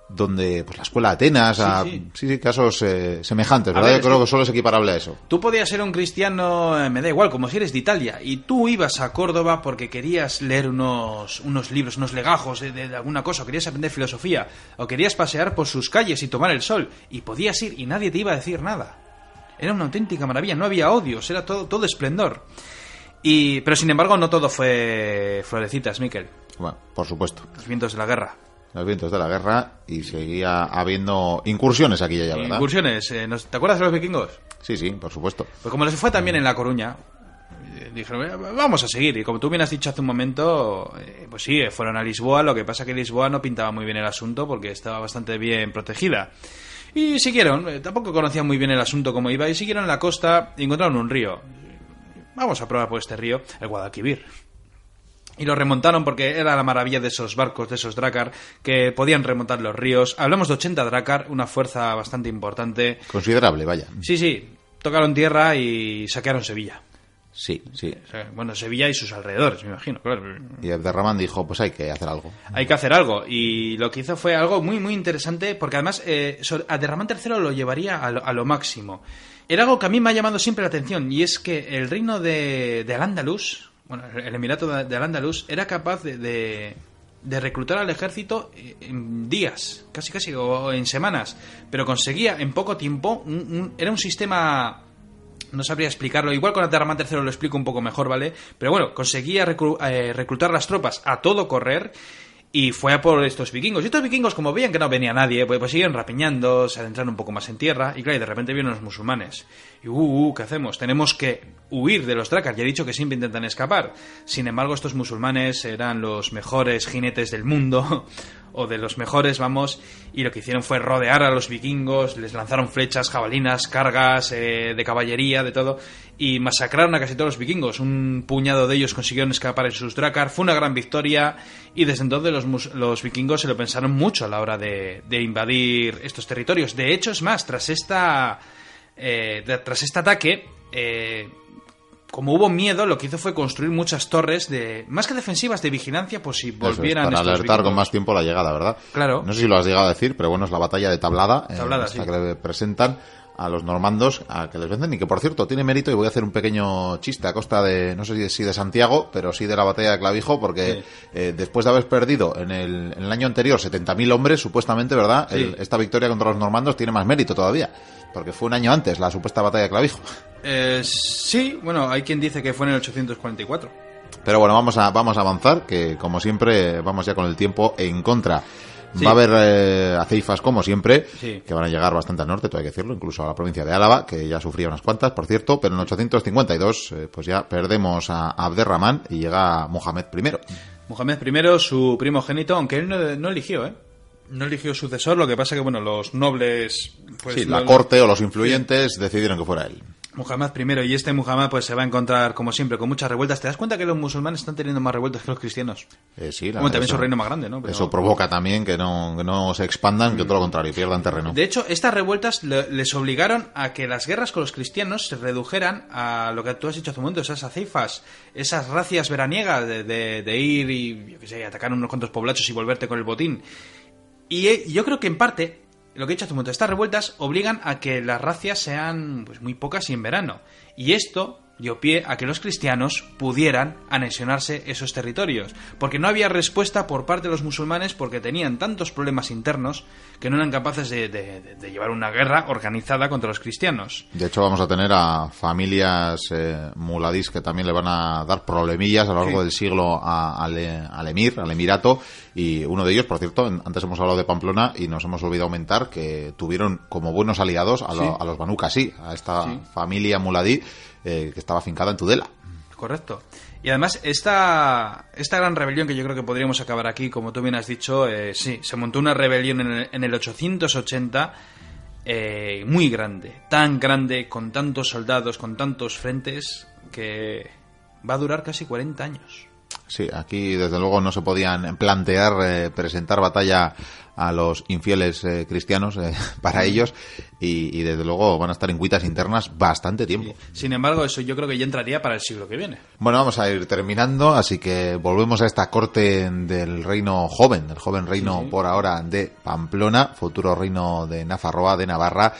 donde pues la escuela de Atenas, a, sí. sí, sí, casos eh, semejantes, A ¿verdad? ver, yo creo que solo es equiparable a eso. Tú podías ser un cristiano, eh, me da igual, como si eres de Italia, y tú ibas a Córdoba porque querías leer unos, unos libros, unos legajos de, de- de alguna cosa, o querías aprender filosofía, o querías pasear por sus calles y tomar el sol, y podías ir y nadie te iba a decir nada. Era una auténtica maravilla, no había odios, era todo, todo esplendor. Y, pero sin embargo, no todo fue florecitas, Miquel. Bueno, por supuesto. Los vientos de la guerra. los vientos de la guerra y seguía habiendo incursiones aquí ya, ¿verdad? Incursiones. eh, ¿nos- ¿Te acuerdas de los vikingos? Sí, sí, por supuesto. Pues como les fue también en La Coruña, eh, dijeron, "Eh, vamos a seguir. Y como tú bien has dicho hace un momento, eh, pues sí, fueron a Lisboa. Lo que pasa que Lisboa no pintaba muy bien el asunto porque estaba bastante bien protegida. Y siguieron, tampoco conocían muy bien el asunto como iba, y siguieron en la costa y encontraron un río. Vamos a probar por este río, el Guadalquivir. Y lo remontaron porque era la maravilla de esos barcos, de esos Drakkar, que podían remontar los ríos. Hablamos de 80 Drakkar, una fuerza bastante importante. Considerable, vaya. Sí, sí, tocaron tierra y saquearon Sevilla. Sí, sí. Bueno, Sevilla y sus alrededores, me imagino, claro. Y Abderramán dijo, pues hay que hacer algo. Hay que hacer algo. Y lo que hizo fue algo muy, muy interesante, porque además eh, Abderramán III lo llevaría a lo, a lo máximo. Era algo que a mí me ha llamado siempre la atención, y es que el reino de, de Al-Ándalus, bueno, el Emirato de, Al-Ándalus, era capaz de, de, reclutar al ejército en días, casi casi, o en semanas, pero conseguía en poco tiempo, un- era un sistema no sabría explicarlo. Igual con Abderramán III lo explico un poco mejor, ¿vale? Pero bueno, conseguía eh, reclutar las tropas a todo correr y fue a por estos vikingos. Y estos vikingos, como veían que no venía nadie, pues, pues siguen rapiñando, se adentraron un poco más en tierra y claro, y de repente vieron los musulmanes. Y, uh, uh, ¿qué hacemos? Tenemos que huir de los Drakkar. Ya he dicho que siempre intentan escapar. Sin embargo, estos musulmanes eran los mejores jinetes del mundo. o de los mejores, vamos, y lo que hicieron fue rodear a los vikingos, les lanzaron flechas, jabalinas, cargas eh, de caballería, de todo, y masacraron a casi todos los vikingos. Un puñado de ellos consiguieron escapar en sus Drakkar, fue una gran victoria, y desde entonces los, los vikingos se lo pensaron mucho a la hora de, de invadir estos territorios. De hecho, es más, tras esta... eh, tras este ataque, eh, como hubo miedo, lo que hizo fue construir muchas torres de más que defensivas de vigilancia, pues si Eso es, volvieran para estos alertar con más tiempo la llegada, ¿verdad? Claro. No sé si lo has llegado a decir, pero bueno, es la batalla de Tablada, eh, Tablada, esta sí. que le presentan a los normandos a que les vencen y que por cierto tiene mérito y voy a hacer un pequeño chiste a costa de no sé si- de Santiago pero sí de la batalla de Clavijo porque eh, después de haber perdido en el, en el año anterior 70.000 hombres supuestamente verdad Sí. El- esta victoria contra los normandos tiene más mérito todavía porque fue un año antes la supuesta batalla de Clavijo Eh, sí, bueno, hay quien dice que fue en el 844. Pero bueno, vamos a, vamos a avanzar, que como siempre vamos ya con el tiempo en contra. Va a haber eh, aceifas, como siempre, que van a llegar bastante al norte, todo hay que decirlo, incluso a la provincia de Álava, que ya sufría unas cuantas, por cierto, pero en 852 eh, pues ya perdemos a Abderramán y llega Mohamed I. Mohamed I, su primogénito, aunque él no, eligió, ¿eh? No eligió sucesor, lo que pasa que, bueno, los nobles... Pues, sí, la corte o los influyentes decidieron que fuera él. Muhammad primero y este Muhammad pues se va a encontrar como siempre con muchas revueltas. ¿Te das cuenta que los musulmanes están teniendo más revueltas que los cristianos? Eh, sí, la también su reino más grande, ¿no? Eso provoca también que no, no se expandan, que todo lo contrario, pierdan terreno. De hecho, estas revueltas les obligaron a que las guerras con los cristianos se redujeran a lo que tú has dicho hace un momento, esas aceifas, esas racias veraniegas de, de, ir y, yo qué sé, atacar unos cuantos poblachos y volverte con el botín. Y eh, yo creo que en parte lo que he dicho hace un momento, estas revueltas obligan a que las racias sean pues, muy pocas y en verano. Y esto dio pie a que los cristianos pudieran anexionarse esos territorios, porque no había respuesta por parte de los musulmanes porque tenían tantos problemas internos que no eran capaces de, llevar una guerra organizada contra los cristianos. De hecho, vamos a tener a familias eh, muladís que también le van a dar problemillas a lo largo del siglo al, emir, al emirato, y uno de ellos, por cierto, antes hemos hablado de Pamplona y nos hemos olvidado aumentar que tuvieron como buenos aliados a, los Banu sí, a esta familia muladí eh, que estaba fincada en Tudela. Correcto. Y además, esta, esta gran rebelión que yo creo que podríamos acabar aquí, como tú bien has dicho, eh, sí, se montó una rebelión en el, en el 880 eh, muy grande, tan grande, con tantos soldados, con tantos frentes, que va a durar casi 40 años. Sí, aquí desde luego no se podían plantear presentar batalla a los infieles eh, cristianos eh, para ellos y, desde luego van a estar en cuitas internas bastante tiempo. Sin embargo, eso yo creo que ya entraría para el siglo que viene. Bueno, vamos a ir terminando, así que volvemos a esta corte del reino joven, del joven reino por ahora de Pamplona, futuro reino de Nafarroa, de Navarra.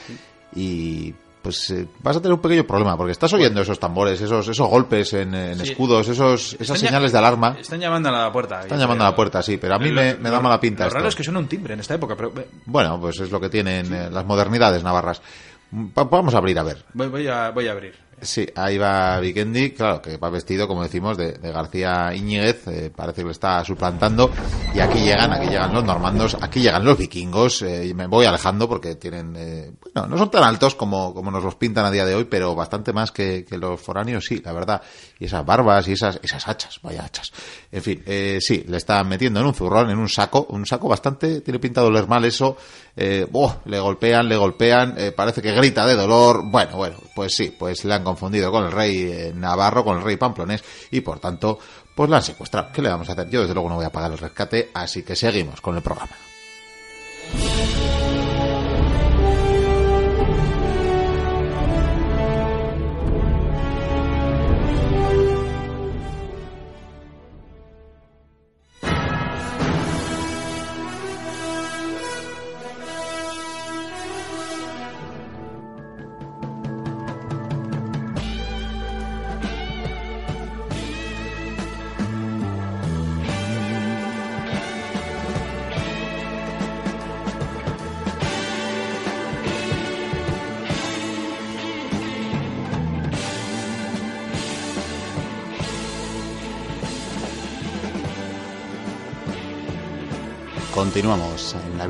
Y pues eh, vas a tener un pequeño problema, porque estás oyendo esos tambores, esos, esos golpes en, escudos, esos, esas señales de alarma. Están llamando a la puerta. Están llamando a la puerta, sí, pero a mí me, da mala pinta. Lo raro es que suena un timbre en esta época, pero... Bueno, pues es lo que tienen eh, las modernidades navarras. Vamos a abrir, a ver. Voy, a, voy a abrir. Sí, ahí va Vikendi, claro, que va vestido, como decimos, de, García Íñiguez, eh, parece que lo está suplantando, y aquí llegan, aquí llegan los normandos, aquí llegan los vikingos, eh, y me voy alejando porque tienen, eh, no son tan altos como, como nos los pintan a día de hoy, pero bastante más que, que los foráneos, sí, la verdad, y esas barbas y esas, esas hachas, vaya hachas. En fin, eh, sí, le están metiendo en un zurrón, en un saco, un saco bastante, tiene pintado leer mal eso, oh, le golpean, le golpean, parece que grita de dolor, bueno, bueno, pues sí, pues le han confundido con el rey eh, Navarro, con el rey Pamplonés, y por tanto, pues la han secuestrado. ¿Qué le vamos a hacer? Yo desde luego no voy a pagar el rescate, así que seguimos con el programa.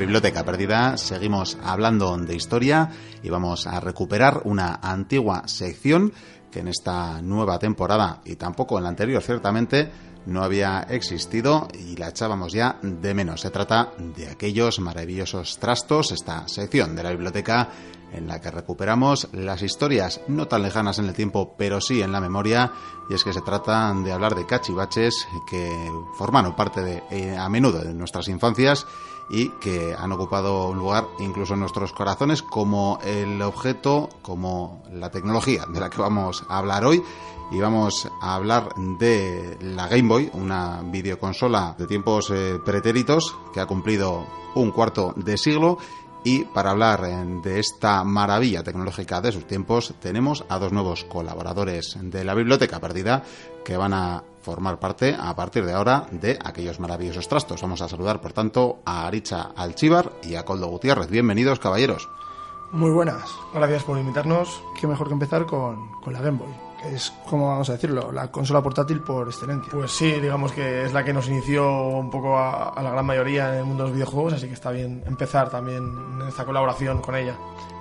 Biblioteca perdida, seguimos hablando de historia y vamos a recuperar una antigua sección que en esta nueva temporada y tampoco en la anterior ciertamente no había existido y la echábamos ya de menos. Se trata de aquellos maravillosos trastos, esta sección de la biblioteca en la que recuperamos las historias no tan lejanas en el tiempo, pero sí en la memoria, y es que se trata de hablar de cachivaches que formaron parte de, eh, a menudo de nuestras infancias y que han ocupado un lugar incluso en nuestros corazones como el objeto, como la tecnología de la que vamos a hablar hoy. Y vamos a hablar de la Game Boy, una videoconsola de tiempos eh, pretéritos que ha cumplido un cuarto de siglo y para hablar eh, de esta maravilla tecnológica de sus tiempos, tenemos a dos nuevos colaboradores de la Biblioteca Perdida que van a formar parte a partir de ahora de aquellos maravillosos trastos. Vamos a saludar, por tanto, a Aricha Alchivar y a Coldo Gutiérrez. Bienvenidos, caballeros. Muy buenas. Gracias por invitarnos. Qué mejor que empezar con, con la Game Boy, es, como vamos a decirlo, la consola portátil por excelencia. Pues sí, digamos que es la que nos inició un poco a, a la gran mayoría en el mundo de los videojuegos, así que está bien empezar también en esta colaboración con ella.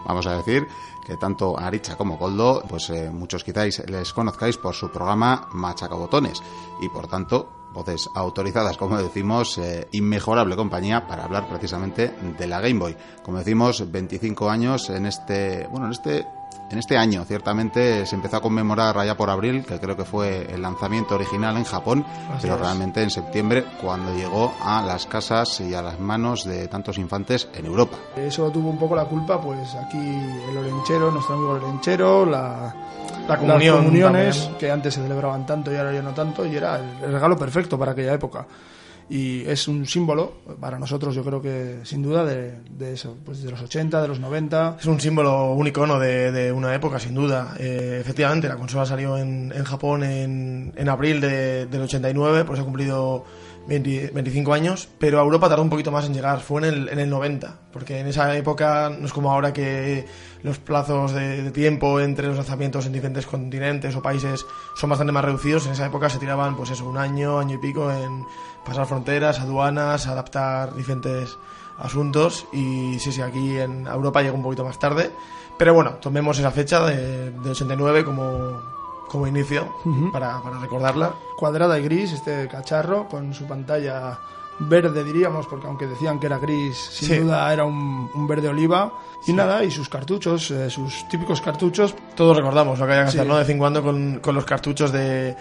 Vamos a decir que tanto Aricha como Goldo, pues eh, muchos quizás les conozcáis por su programa Machacabotones y por tanto voces autorizadas, como decimos, eh, inmejorable compañía para hablar precisamente de la Game Boy. Como decimos, 25 años en este, bueno, en este en este año, ciertamente, se empezó a conmemorar allá por abril, que creo que fue el lanzamiento original en Japón, Así pero es. realmente en septiembre, cuando llegó a las casas y a las manos de tantos infantes en Europa. Eso tuvo un poco la culpa, pues aquí el Olenchero, nuestro amigo el Olenchero, la, La comunión las comuniones también. que antes se celebraban tanto y ahora ya no tanto, y era el regalo perfecto para aquella época. Y es un símbolo para nosotros, yo creo que sin duda, de, de eso, pues de los 80, de los 90. Es un símbolo, un icono de, de una época, sin duda. Eh, efectivamente, la consola salió en, en Japón en, en abril de- del 89, por eso ha cumplido 20 25 años, pero a Europa tardó un poquito más en llegar, fue en el, en el 90, porque en esa época no es como ahora que los plazos de, tiempo entre los lanzamientos en diferentes continentes o países son bastante más reducidos, en esa época se tiraban pues eso, un año, año y pico en pasar fronteras, aduanas, adaptar diferentes asuntos. Y sí, sí, aquí en Europa llega un poquito más tarde. Pero bueno, tomemos esa fecha de, de 89 como, como inicio para, para recordarla. Cuadrada y gris, este cacharro, con su pantalla verde, diríamos, porque aunque decían que era gris, sin Sí. duda era un, un verde oliva. Y nada, y sus cartuchos, eh, sus típicos cartuchos, Todos recordamos lo que había que Sí. hacer, ¿no? De vez en cuando con, con los cartuchos de,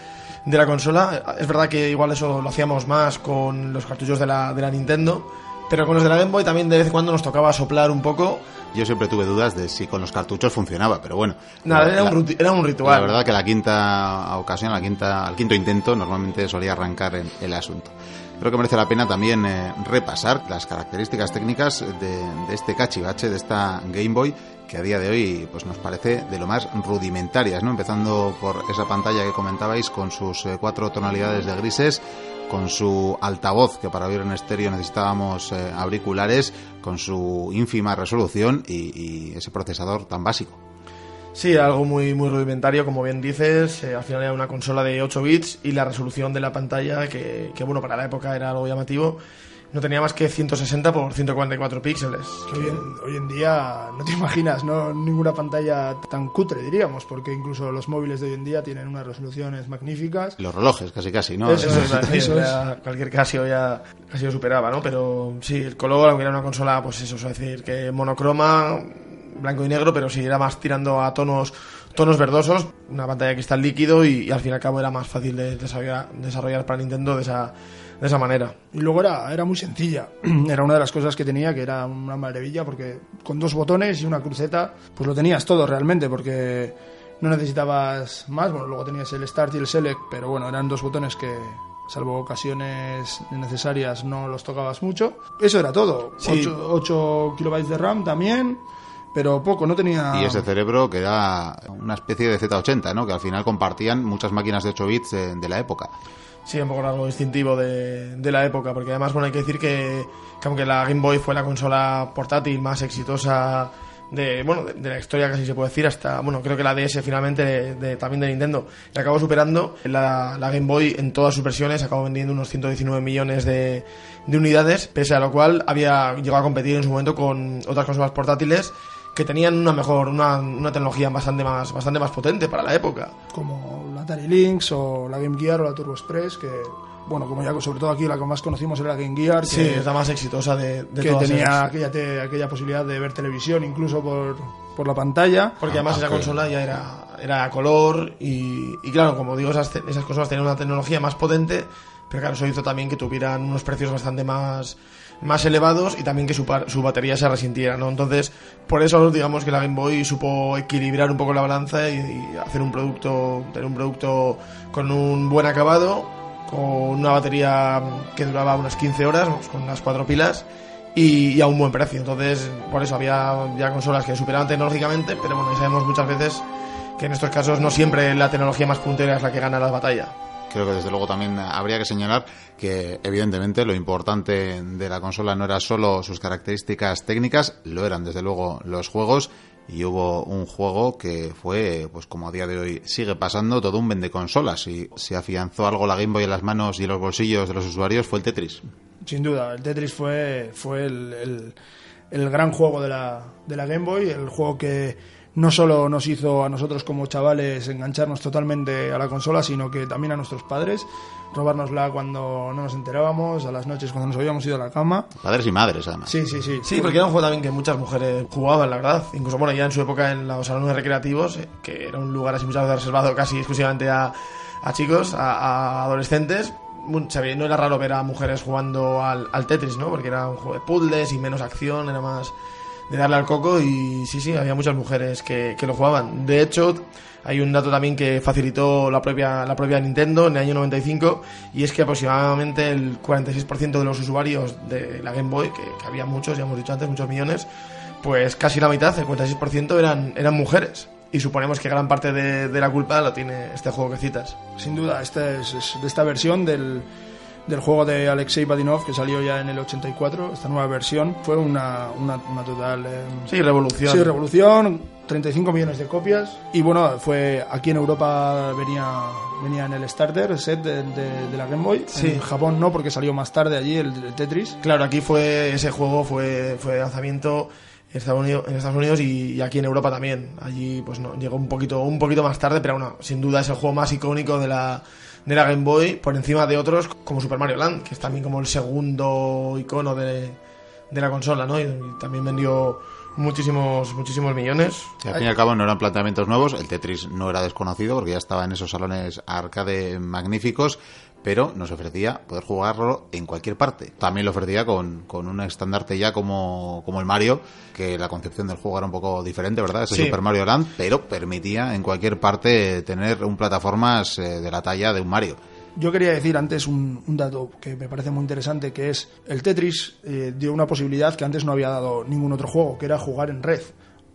de la consola. Es verdad que igual eso lo hacíamos más con los cartuchos de la, de la Nintendo. Pero con los de la Game Boy también de vez en cuando nos tocaba soplar un poco. Yo siempre tuve dudas de si con los cartuchos funcionaba, pero bueno. La- era, un, la- era un ritual. La verdad que la quinta ocasión, la quinta, al quinto intento, normalmente solía arrancar el asunto. Creo que merece la pena también eh, repasar las características técnicas de, de este cachivache, de esta Game Boy, que a día de hoy pues nos parece de lo más rudimentarias, ¿no? Empezando por esa pantalla que comentabais con sus eh, cuatro tonalidades de grises, con su altavoz, que para oír en estéreo necesitábamos eh, auriculares, con su ínfima resolución y, ese procesador tan básico. Sí, algo muy, muy rudimentario, como bien dices. eh, al final era una consola de 8 bits y la resolución de la pantalla, que, que, bueno, para la época era algo llamativo, no tenía más que 160 por 144 píxeles. que hoy en, hoy en día no te imaginas, no ninguna pantalla tan cutre, diríamos, porque incluso los móviles de hoy en día tienen unas resoluciones magníficas. Los relojes, casi casi, ¿no? Eso Eso es, es, eso ya cualquier Casio ya casi lo superaba, ¿no? Pero sí, el color, aunque era una consola, pues eso, es decir, que monocroma, blanco y negro, pero sí era más tirando a tonos tonos verdosos, una pantalla de cristal líquido y, y al fin y al cabo era más fácil de desarrollar, desarrollar para Nintendo de esa, de esa manera. Y luego era, era muy sencilla. Era una de las cosas que tenía que era una maravilla porque con dos botones y una cruceta, pues lo tenías todo realmente porque no necesitabas más. Bueno, luego tenías el Start y el Select, pero bueno, eran dos botones que, salvo ocasiones necesarias, no los tocabas mucho. Eso era todo. Sí. 8, kilobytes de RAM también, pero poco, no tenía... Y ese cerebro que era una especie de Z80, ¿no? Que al final compartían muchas máquinas de 8 bits de, de la época. Sí, un poco era algo distintivo de, de la época, porque además, bueno, hay que decir que, que aunque la Game Boy fue la consola portátil más exitosa de, bueno, de, de la historia, casi se puede decir, hasta, bueno, creo que la DS finalmente de, de- también de Nintendo, le acabó superando la, la Game Boy en todas sus versiones, acabó vendiendo unos 119 millones de, de unidades, pese a lo cual había llegado a competir en su momento con otras consolas portátiles que tenían una mejor, una, una tecnología bastante más, bastante más potente para la época. como la Atari Lynx o la Game Gear o la Turbo Express, que, bueno, como ya sobre todo aquí la que más conocimos era la Game Gear, que, Sí, es la más exitosa de, de que todas tenía ellas. aquella, te- aquella posibilidad de ver televisión incluso por, por la pantalla. Porque además esa ok. consola ya era, era a color y, y claro, como digo, esas, esas consolas tenían una tecnología más potente, pero claro, eso hizo también que tuvieran unos precios bastante más, más elevados y también que su, su batería se resintiera, ¿no? Entonces, por eso digamos que la Game Boy supo equilibrar un poco la balanza y, hacer un producto, tener un producto con un buen acabado, con una batería que duraba unas 15 horas, con unas cuatro pilas y, y a un buen precio. Entonces, por eso había ya consolas que superaban tecnológicamente, pero bueno, ya sabemos muchas veces que en estos casos no siempre la tecnología más puntera es la que gana la batalla. Creo que desde luego también habría que señalar que evidentemente lo importante de la consola no era solo sus características técnicas, lo eran desde luego los juegos y hubo un juego que fue, pues como a día de hoy sigue pasando, todo un vende consolas y se afianzó algo la Game Boy en las manos y en los bolsillos de los usuarios fue el Tetris. Sin duda, el Tetris fue, fue el, el, el gran juego de la, de la Game Boy, el juego que no solo nos hizo a nosotros como chavales engancharnos totalmente a la consola, sino que también a nuestros padres, robárnosla cuando no nos enterábamos, a las noches cuando nos habíamos ido a la cama. Padres y madres, además. Sí, sí, sí. Sí, porque era un juego también que muchas mujeres jugaban, la verdad. Incluso, bueno, ya en su época en los salones recreativos, eh, que era un lugar así muchas veces reservado casi exclusivamente a, a chicos, a, a adolescentes, no era raro ver a mujeres jugando al, al, Tetris, ¿no? Porque era un juego de puzzles y menos acción, era más de darle al coco y sí, sí, había muchas mujeres que, que, lo jugaban. De hecho, hay un dato también que facilitó la propia, la propia Nintendo en el año 95 y es que aproximadamente el 46% de los usuarios de la Game Boy, que, que, había muchos, ya hemos dicho antes, muchos millones, pues casi la mitad, el 46% eran, eran mujeres. Y suponemos que gran parte de, de, la culpa lo tiene este juego que citas. Sin duda, este es, es de esta versión del, del juego de Alexei Badinov que salió ya en el 84, esta nueva versión, fue una, una, una total... Eh, sí, revolución. Sí, revolución, 35 millones de copias y bueno, fue aquí en Europa venía, venía en el starter set de, de, de la Game Boy, sí. en Japón no porque salió más tarde allí el, el Tetris. Claro, aquí fue ese juego fue, fue lanzamiento en Estados Unidos, en Estados Unidos y, y, aquí en Europa también. Allí pues no llegó un poquito un poquito más tarde, pero bueno, sin duda es el juego más icónico de la de la Game Boy por encima de otros como Super Mario Land, que es también como el segundo icono de, de la consola, ¿no? Y, y, también vendió muchísimos muchísimos millones. Sí, al fin y al cabo no eran planteamientos nuevos, el Tetris no era desconocido porque ya estaba en esos salones arcade magníficos, pero nos ofrecía poder jugarlo en cualquier parte. También lo ofrecía con, con un estandarte ya como, como el Mario, que la concepción del juego era un poco diferente, ¿verdad? Ese Sí. Super Mario Land, pero permitía en cualquier parte tener un plataformas eh, de la talla de un Mario. Yo quería decir antes un, un, dato que me parece muy interesante, que es el Tetris eh, dio una posibilidad que antes no había dado ningún otro juego, que era jugar en red.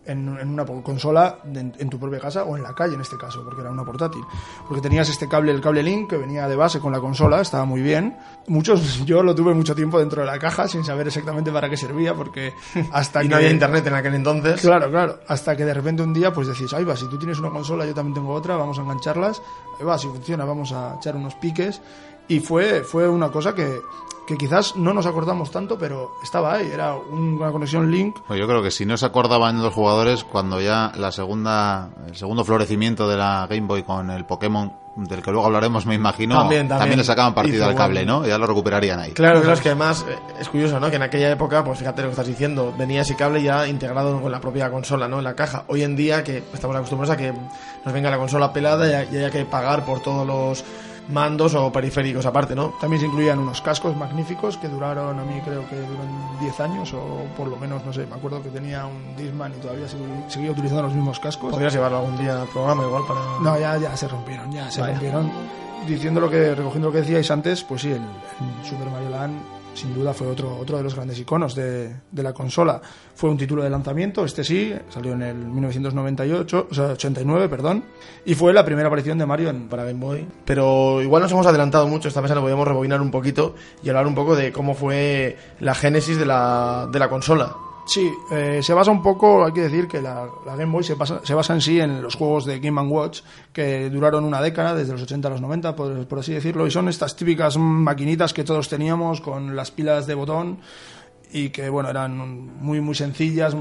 En, en, una consola de, en tu propia casa o en la calle en este caso, porque era una portátil. Porque tenías este cable, el cable Link, que venía de base con la consola, estaba muy bien. Muchos, yo lo tuve mucho tiempo dentro de la caja sin saber exactamente para qué servía, porque hasta y que... no había internet en aquel entonces. Claro, claro. Hasta que de repente un día pues decís, ahí va, si tú tienes una consola, yo también tengo otra, vamos a engancharlas. Ahí va, si funciona, vamos a echar unos piques. Y fue, fue una cosa que, que quizás no nos acordamos tanto, pero estaba ahí, era una conexión link. Pues yo creo que si no se acordaban los jugadores cuando ya la segunda, el segundo florecimiento de la Game Boy con el Pokémon, del que luego hablaremos, me imagino, también, también, le sacaban partido al cable, ¿no? Ya lo recuperarían ahí. Claro, claro, es que además eh, es curioso, ¿no? Que en aquella época, pues fíjate lo que estás diciendo, venía ese cable ya integrado con la propia consola, ¿no? En la caja. Hoy en día, que estamos acostumbrados a que nos venga la consola pelada y haya que pagar por todos los mandos o periféricos aparte, ¿no? También se incluían unos cascos magníficos que duraron, a mí creo que duran 10 años o por lo menos, no sé, me acuerdo que tenía un Disman y todavía seguía utilizando los mismos cascos. Podrías llevarlo algún día al programa igual para... No, ya, ya se rompieron, ya se Vaya. rompieron. Diciendo lo que, recogiendo lo que decíais antes, pues sí, el, el Super Mario Land sin duda fue otro, otro de los grandes iconos de, de, la consola. Fue un título de lanzamiento, este sí, salió en el 1998, o sea, 89, perdón, y fue la primera aparición de Mario en, para Game Boy. Pero igual nos hemos adelantado mucho, esta vez lo podemos rebobinar un poquito y hablar un poco de cómo fue la génesis de la, de la consola. Sí, eh, se basa un poco, hay que decir que la, Game Boy se basa, se basa, en sí en los juegos de Game Watch que duraron una década, desde los 80 a los 90, por, por, así decirlo, y son estas típicas maquinitas que todos teníamos con las pilas de botón y que, bueno, eran muy, muy sencillas.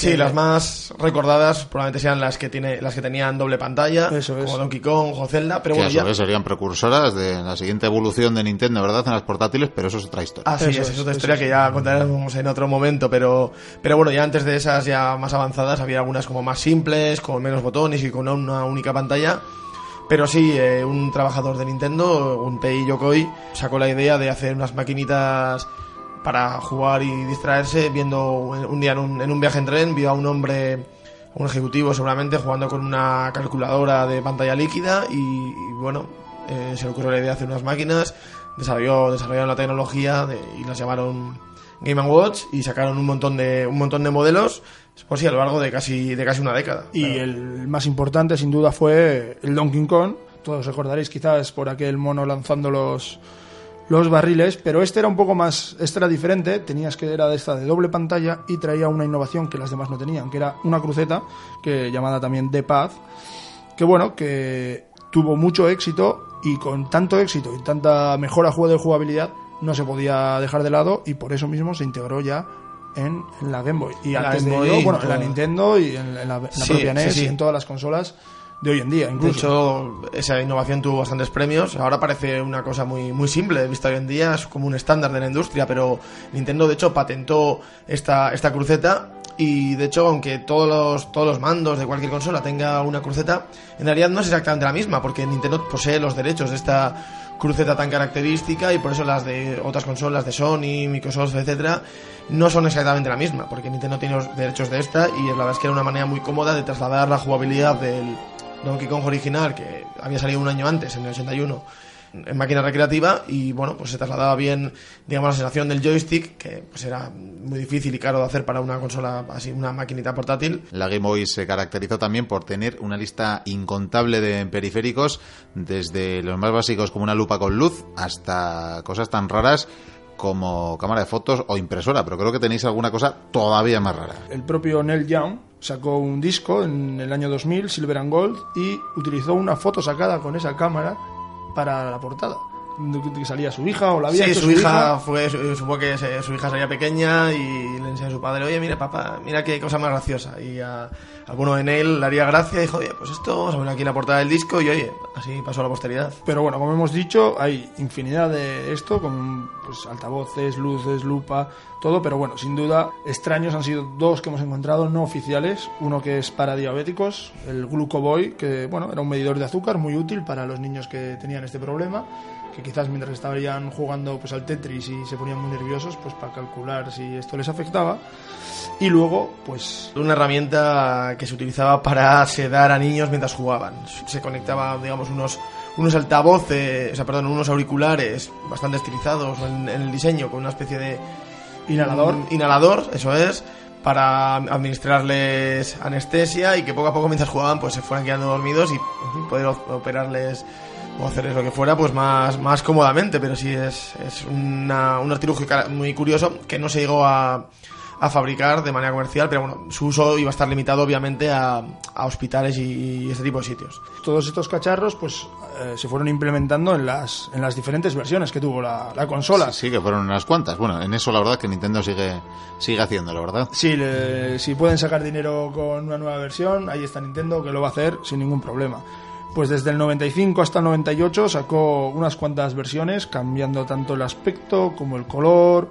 Sí, las más recordadas probablemente sean las que tiene las que tenían doble pantalla, Eso es. como Donkey Kong o Zelda, pero que bueno, a su vez serían precursoras de la siguiente evolución de Nintendo, ¿verdad? En las portátiles, pero eso es otra historia. Así Eso es, otra eso historia que ya contaremos en otro momento, pero pero bueno, ya antes de esas ya más avanzadas había algunas como más simples, con menos botones y con una única pantalla. Pero sí, eh, un trabajador de Nintendo, un Tei Yokoi, sacó la idea de hacer unas maquinitas para jugar y distraerse viendo un día en un, en un viaje en tren, vio a un hombre, un ejecutivo seguramente, jugando con una calculadora de pantalla líquida y, y bueno, eh, se le ocurrió la idea de hacer unas máquinas, desarrolló, desarrollaron la tecnología de, y las llamaron Game Watch y sacaron un montón de, un montón de modelos pues sí, a lo largo de casi, de casi una década. Y claro. el más importante, sin duda, fue el Donkey Kong, todos recordaréis quizás por aquel mono lanzando los, los barriles, pero este era un poco más, este era diferente, tenías que era de esta de doble pantalla y traía una innovación que las demás no tenían, que era una cruceta, que llamada también de paz, que bueno, que tuvo mucho éxito y con tanto éxito y tanta mejora de jugabilidad no se podía dejar de lado y por eso mismo se integró ya en, la Game Boy. Y antes de ello, bueno, en la Nintendo y en, la, propia NES y en todas las consolas de hoy en día. Incluso. De hecho, esa innovación tuvo bastantes premios. Ahora parece una cosa muy, muy simple, vista hoy en día, es como un estándar de la industria, pero Nintendo de hecho patentó esta, esta cruceta y de hecho, aunque todos los, todos los mandos de cualquier consola tenga una cruceta, en realidad no es exactamente la misma, porque Nintendo posee los derechos de esta cruceta tan característica y por eso las de otras consolas de Sony, Microsoft, etcétera, no son exactamente la misma, porque Nintendo tiene los derechos de esta y la verdad es que era una manera muy cómoda de trasladar la jugabilidad del, Donkey Kong original, que había salido un año antes, en el 81, en máquina recreativa y bueno, pues se trasladaba bien, digamos, la sensación del joystick, que pues era muy difícil y caro de hacer para una consola así, una maquinita portátil. La Game Boy se caracterizó también por tener una lista incontable de periféricos, desde los más básicos como una lupa con luz hasta cosas tan raras como cámara de fotos o impresora, pero creo que tenéis alguna cosa todavía más rara. El propio Neil Young sacó un disco en el año 2000, Silver and Gold, y utilizó una foto sacada con esa cámara para la portada que salía su hija o la había sí, hecho su, hija, fue supongo que su hija salía pequeña y le enseñó a su padre oye mira papá mira qué cosa más graciosa y a alguno en él le haría gracia y dijo oye pues esto vamos a poner aquí la portada del disco y oye así pasó a la posteridad pero bueno como hemos dicho hay infinidad de esto con pues altavoces luces lupa todo pero bueno sin duda extraños han sido dos que hemos encontrado no oficiales. Uno que es para diabéticos el Glucoboy que bueno era un medidor de azúcar muy útil para los niños que tenían este problema que quizás mientras estaban jugando pues al Tetris y se ponían muy nerviosos, pues para calcular si esto les afectaba. Y luego, pues... Una herramienta que se utilizaba para sedar a niños mientras jugaban. Se conectaba, digamos, unos, unos altavoces, o sea, perdón, unos auriculares bastante estilizados en, el diseño, con una especie de... Inhalador. inhalador, eso es para administrarles anestesia y que poco a poco mientras jugaban pues se fueran quedando dormidos y poder operarles o hacer lo que fuera pues más, más cómodamente, pero sí es, es una, un muy curioso que no se llegó a, a fabricar de manera comercial, pero bueno, su uso iba a estar limitado obviamente a, a hospitales y, este tipo de sitios. Todos estos cacharros pues eh, se fueron implementando en las, en las diferentes versiones que tuvo la, la consola. Sí, que fueron unas cuantas. Bueno, en eso la verdad que Nintendo sigue, sigue haciéndolo, ¿verdad? Sí, si pueden sacar dinero con una nueva versión, ahí está Nintendo que lo va a hacer sin ningún problema pues desde el 95 hasta el 98 sacó unas cuantas versiones, cambiando tanto el aspecto como el color,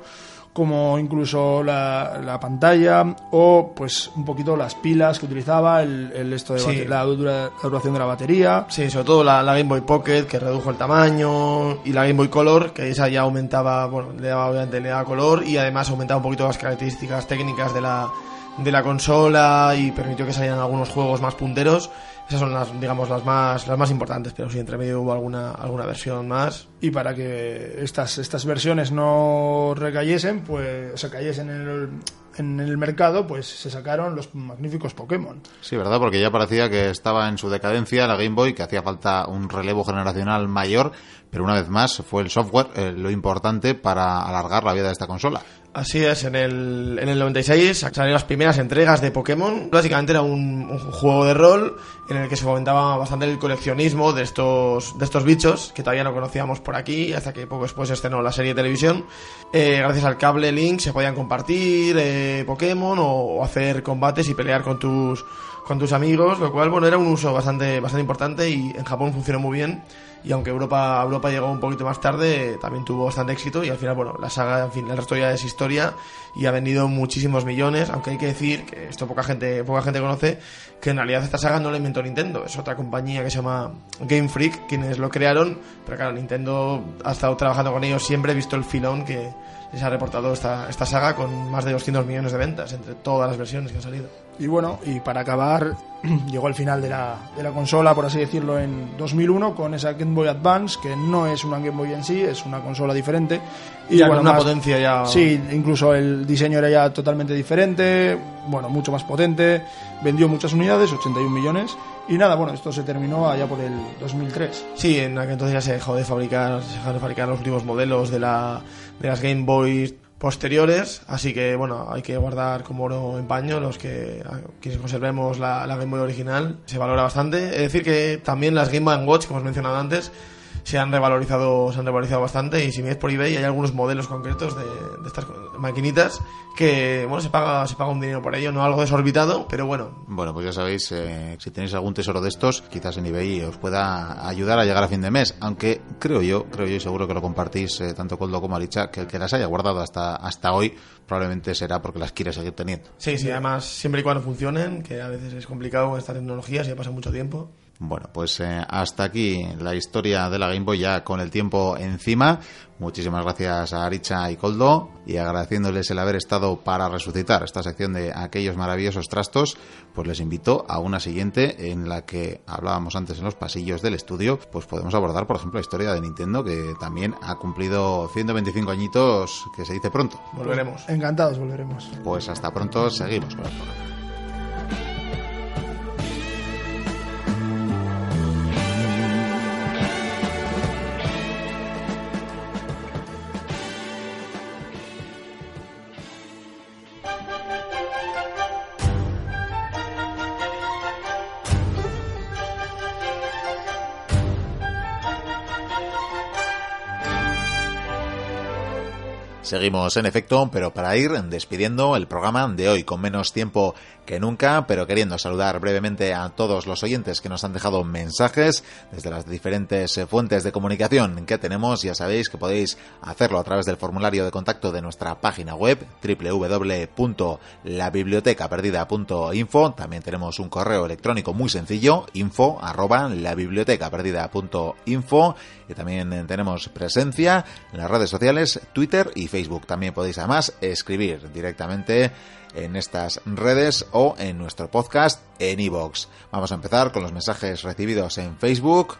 como incluso la, pantalla o pues un poquito las pilas que utilizaba, el, esto de la, duración de la batería. Sí, sobre todo la, Game Boy Pocket que redujo el tamaño y la Game Boy Color que esa ya aumentaba, bueno, le daba, obviamente le daba color y además aumentaba un poquito las características técnicas de la, de la consola y permitió que salieran algunos juegos más punteros esas son las, digamos, las más, las más importantes, pero si entre medio hubo alguna, alguna versión más. Y para que estas, estas versiones no recayesen, pues, o sea, cayesen en el, en el mercado, pues se sacaron los magníficos Pokémon. Sí, ¿verdad? Porque ya parecía que estaba en su decadencia la Game Boy, que hacía falta un relevo generacional mayor, pero una vez más fue el software eh, lo importante para alargar la vida de esta consola. Así es, en el, en el 96 salieron las primeras entregas de Pokémon. Básicamente era un, juego de rol en el que se fomentaba bastante el coleccionismo de estos, de estos bichos que todavía no conocíamos por aquí, hasta que poco después estrenó la serie de televisión. Eh, gracias al cable Link se podían compartir eh, Pokémon o, hacer combates y pelear con tus, con tus amigos, lo cual bueno, era un uso bastante, bastante importante y en Japón funcionó muy bien y aunque Europa, Europa llegó un poquito más tarde, también tuvo bastante éxito y al final, bueno, la saga, en fin, el resto ya es historia y ha vendido muchísimos millones, aunque hay que decir que esto poca gente, poca gente conoce, que en realidad esta saga no la inventó Nintendo, es otra compañía que se llama Game Freak, quienes lo crearon, pero claro, Nintendo ha estado trabajando con ellos siempre, visto el filón que les ha reportado esta, esta saga con más de 200 millones de ventas entre todas las versiones que han salido. Y bueno, y para acabar, llegó el final de la, de la consola, por así decirlo, en 2001 con esa Game Boy Advance, que no es una Game Boy en sí, es una consola diferente. Y ya con una potencia ya... Sí, incluso el diseño era ya totalmente diferente, bueno, mucho más potente, vendió muchas unidades, 81 millones, y nada, bueno, esto se terminó allá por el 2003. Sí, en aquel entonces ya se dejó de fabricar, se dejaron de fabricar los últimos modelos de, la, de las Game Boys posteriores, así que bueno, hay que guardar como oro en paño los que quienes conservemos la, la Game Boy original, se valora bastante. Es decir que también las Game Boy Watch, como os mencionado antes, se han revalorizado se han revalorizado bastante y si ves por eBay hay algunos modelos concretos de, de, estas maquinitas que bueno se paga se paga un dinero por ello no algo desorbitado pero bueno. Bueno pues ya sabéis eh, si tenéis algún tesoro de estos quizás en eBay os pueda ayudar a llegar a fin de mes aunque creo yo creo yo y seguro que lo compartís eh, tanto Coldo como Alicha que el que las haya guardado hasta hasta hoy probablemente será porque las quiere seguir teniendo. Sí sí además siempre y cuando funcionen que a veces es complicado esta tecnología si ya pasa mucho tiempo bueno, pues eh, hasta aquí la historia de la Game Boy ya con el tiempo encima. Muchísimas gracias a Aricha y Coldo y agradeciéndoles el haber estado para resucitar esta sección de aquellos maravillosos trastos, pues les invito a una siguiente en la que hablábamos antes en los pasillos del estudio, pues podemos abordar, por ejemplo, la historia de Nintendo que también ha cumplido 125 añitos, que se dice pronto. Volveremos. Encantados, volveremos. Pues hasta pronto, seguimos con el programa. Seguimos en efecto, pero para ir despidiendo el programa de hoy con menos tiempo que nunca, pero queriendo saludar brevemente a todos los oyentes que nos han dejado mensajes desde las diferentes eh, fuentes de comunicación que tenemos. Ya sabéis que podéis hacerlo a través del formulario de contacto de nuestra página web www.labibliotecaperdida.info. También tenemos un correo electrónico muy sencillo, info arroba labibliotecaperdida.info y también tenemos presencia en las redes sociales, Twitter y Facebook. También podéis además escribir directamente en estas redes o en nuestro podcast en iVoox. Vamos a empezar con los mensajes recibidos en Facebook.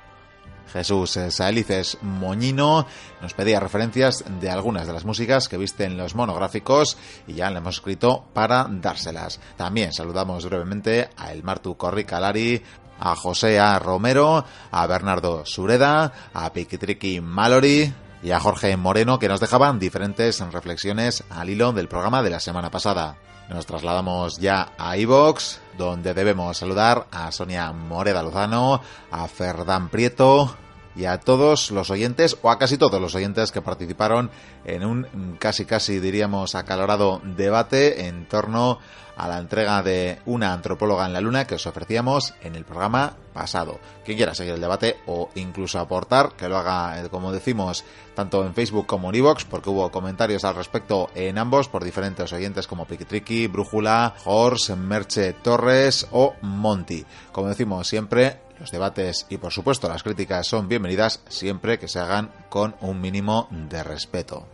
Jesús Saelices Moñino nos pedía referencias de algunas de las músicas que viste en los monográficos y ya le hemos escrito para dárselas. También saludamos brevemente a El Martu Corri Calari, a José A. Romero, a Bernardo Sureda, a Piquitriqui Mallory y a Jorge Moreno que nos dejaban diferentes reflexiones al hilo del programa de la semana pasada. Nos trasladamos ya a iVox, donde debemos saludar a Sonia Moreda Lozano, a Ferdán Prieto, y a todos los oyentes, o a casi todos los oyentes que participaron en un casi casi diríamos acalorado debate en torno a la entrega de una antropóloga en la luna que os ofrecíamos en el programa pasado. Quien quiera seguir el debate o incluso aportar, que lo haga, eh, como decimos, tanto en Facebook como en Evox, porque hubo comentarios al respecto en ambos por diferentes oyentes como Piquitriqui, Brújula, Horse, Merche Torres o Monty. Como decimos siempre, los debates y por supuesto las críticas son bienvenidas siempre que se hagan con un mínimo de respeto.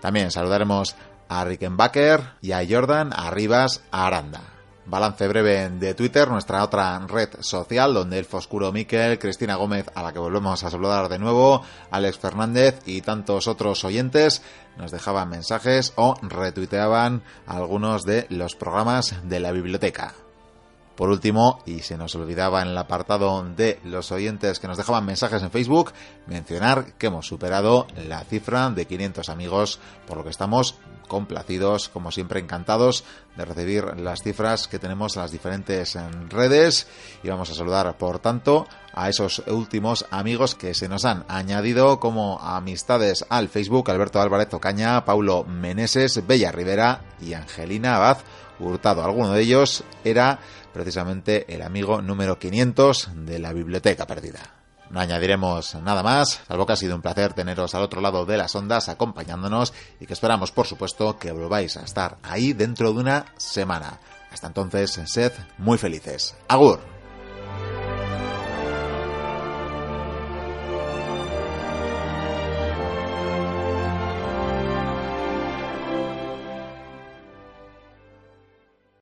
También saludaremos a Rickenbacker y a Jordan Arribas Aranda. Balance breve de Twitter, nuestra otra red social, donde el Oscuro Miquel, Cristina Gómez, a la que volvemos a saludar de nuevo, Alex Fernández y tantos otros oyentes nos dejaban mensajes o retuiteaban algunos de los programas de la biblioteca. Por último, y se nos olvidaba en el apartado de los oyentes que nos dejaban mensajes en Facebook, mencionar que hemos superado la cifra de 500 amigos, por lo que estamos complacidos, como siempre encantados de recibir las cifras que tenemos en las diferentes redes y vamos a saludar por tanto a esos últimos amigos que se nos han añadido como amistades al Facebook, Alberto Álvarez Ocaña, Paulo Meneses, Bella Rivera y Angelina Abad Hurtado. Alguno de ellos era precisamente el amigo número 500 de la biblioteca perdida. No añadiremos nada más, salvo que ha sido un placer teneros al otro lado de las ondas acompañándonos y que esperamos, por supuesto, que volváis a estar ahí dentro de una semana. Hasta entonces, sed muy felices. Agur.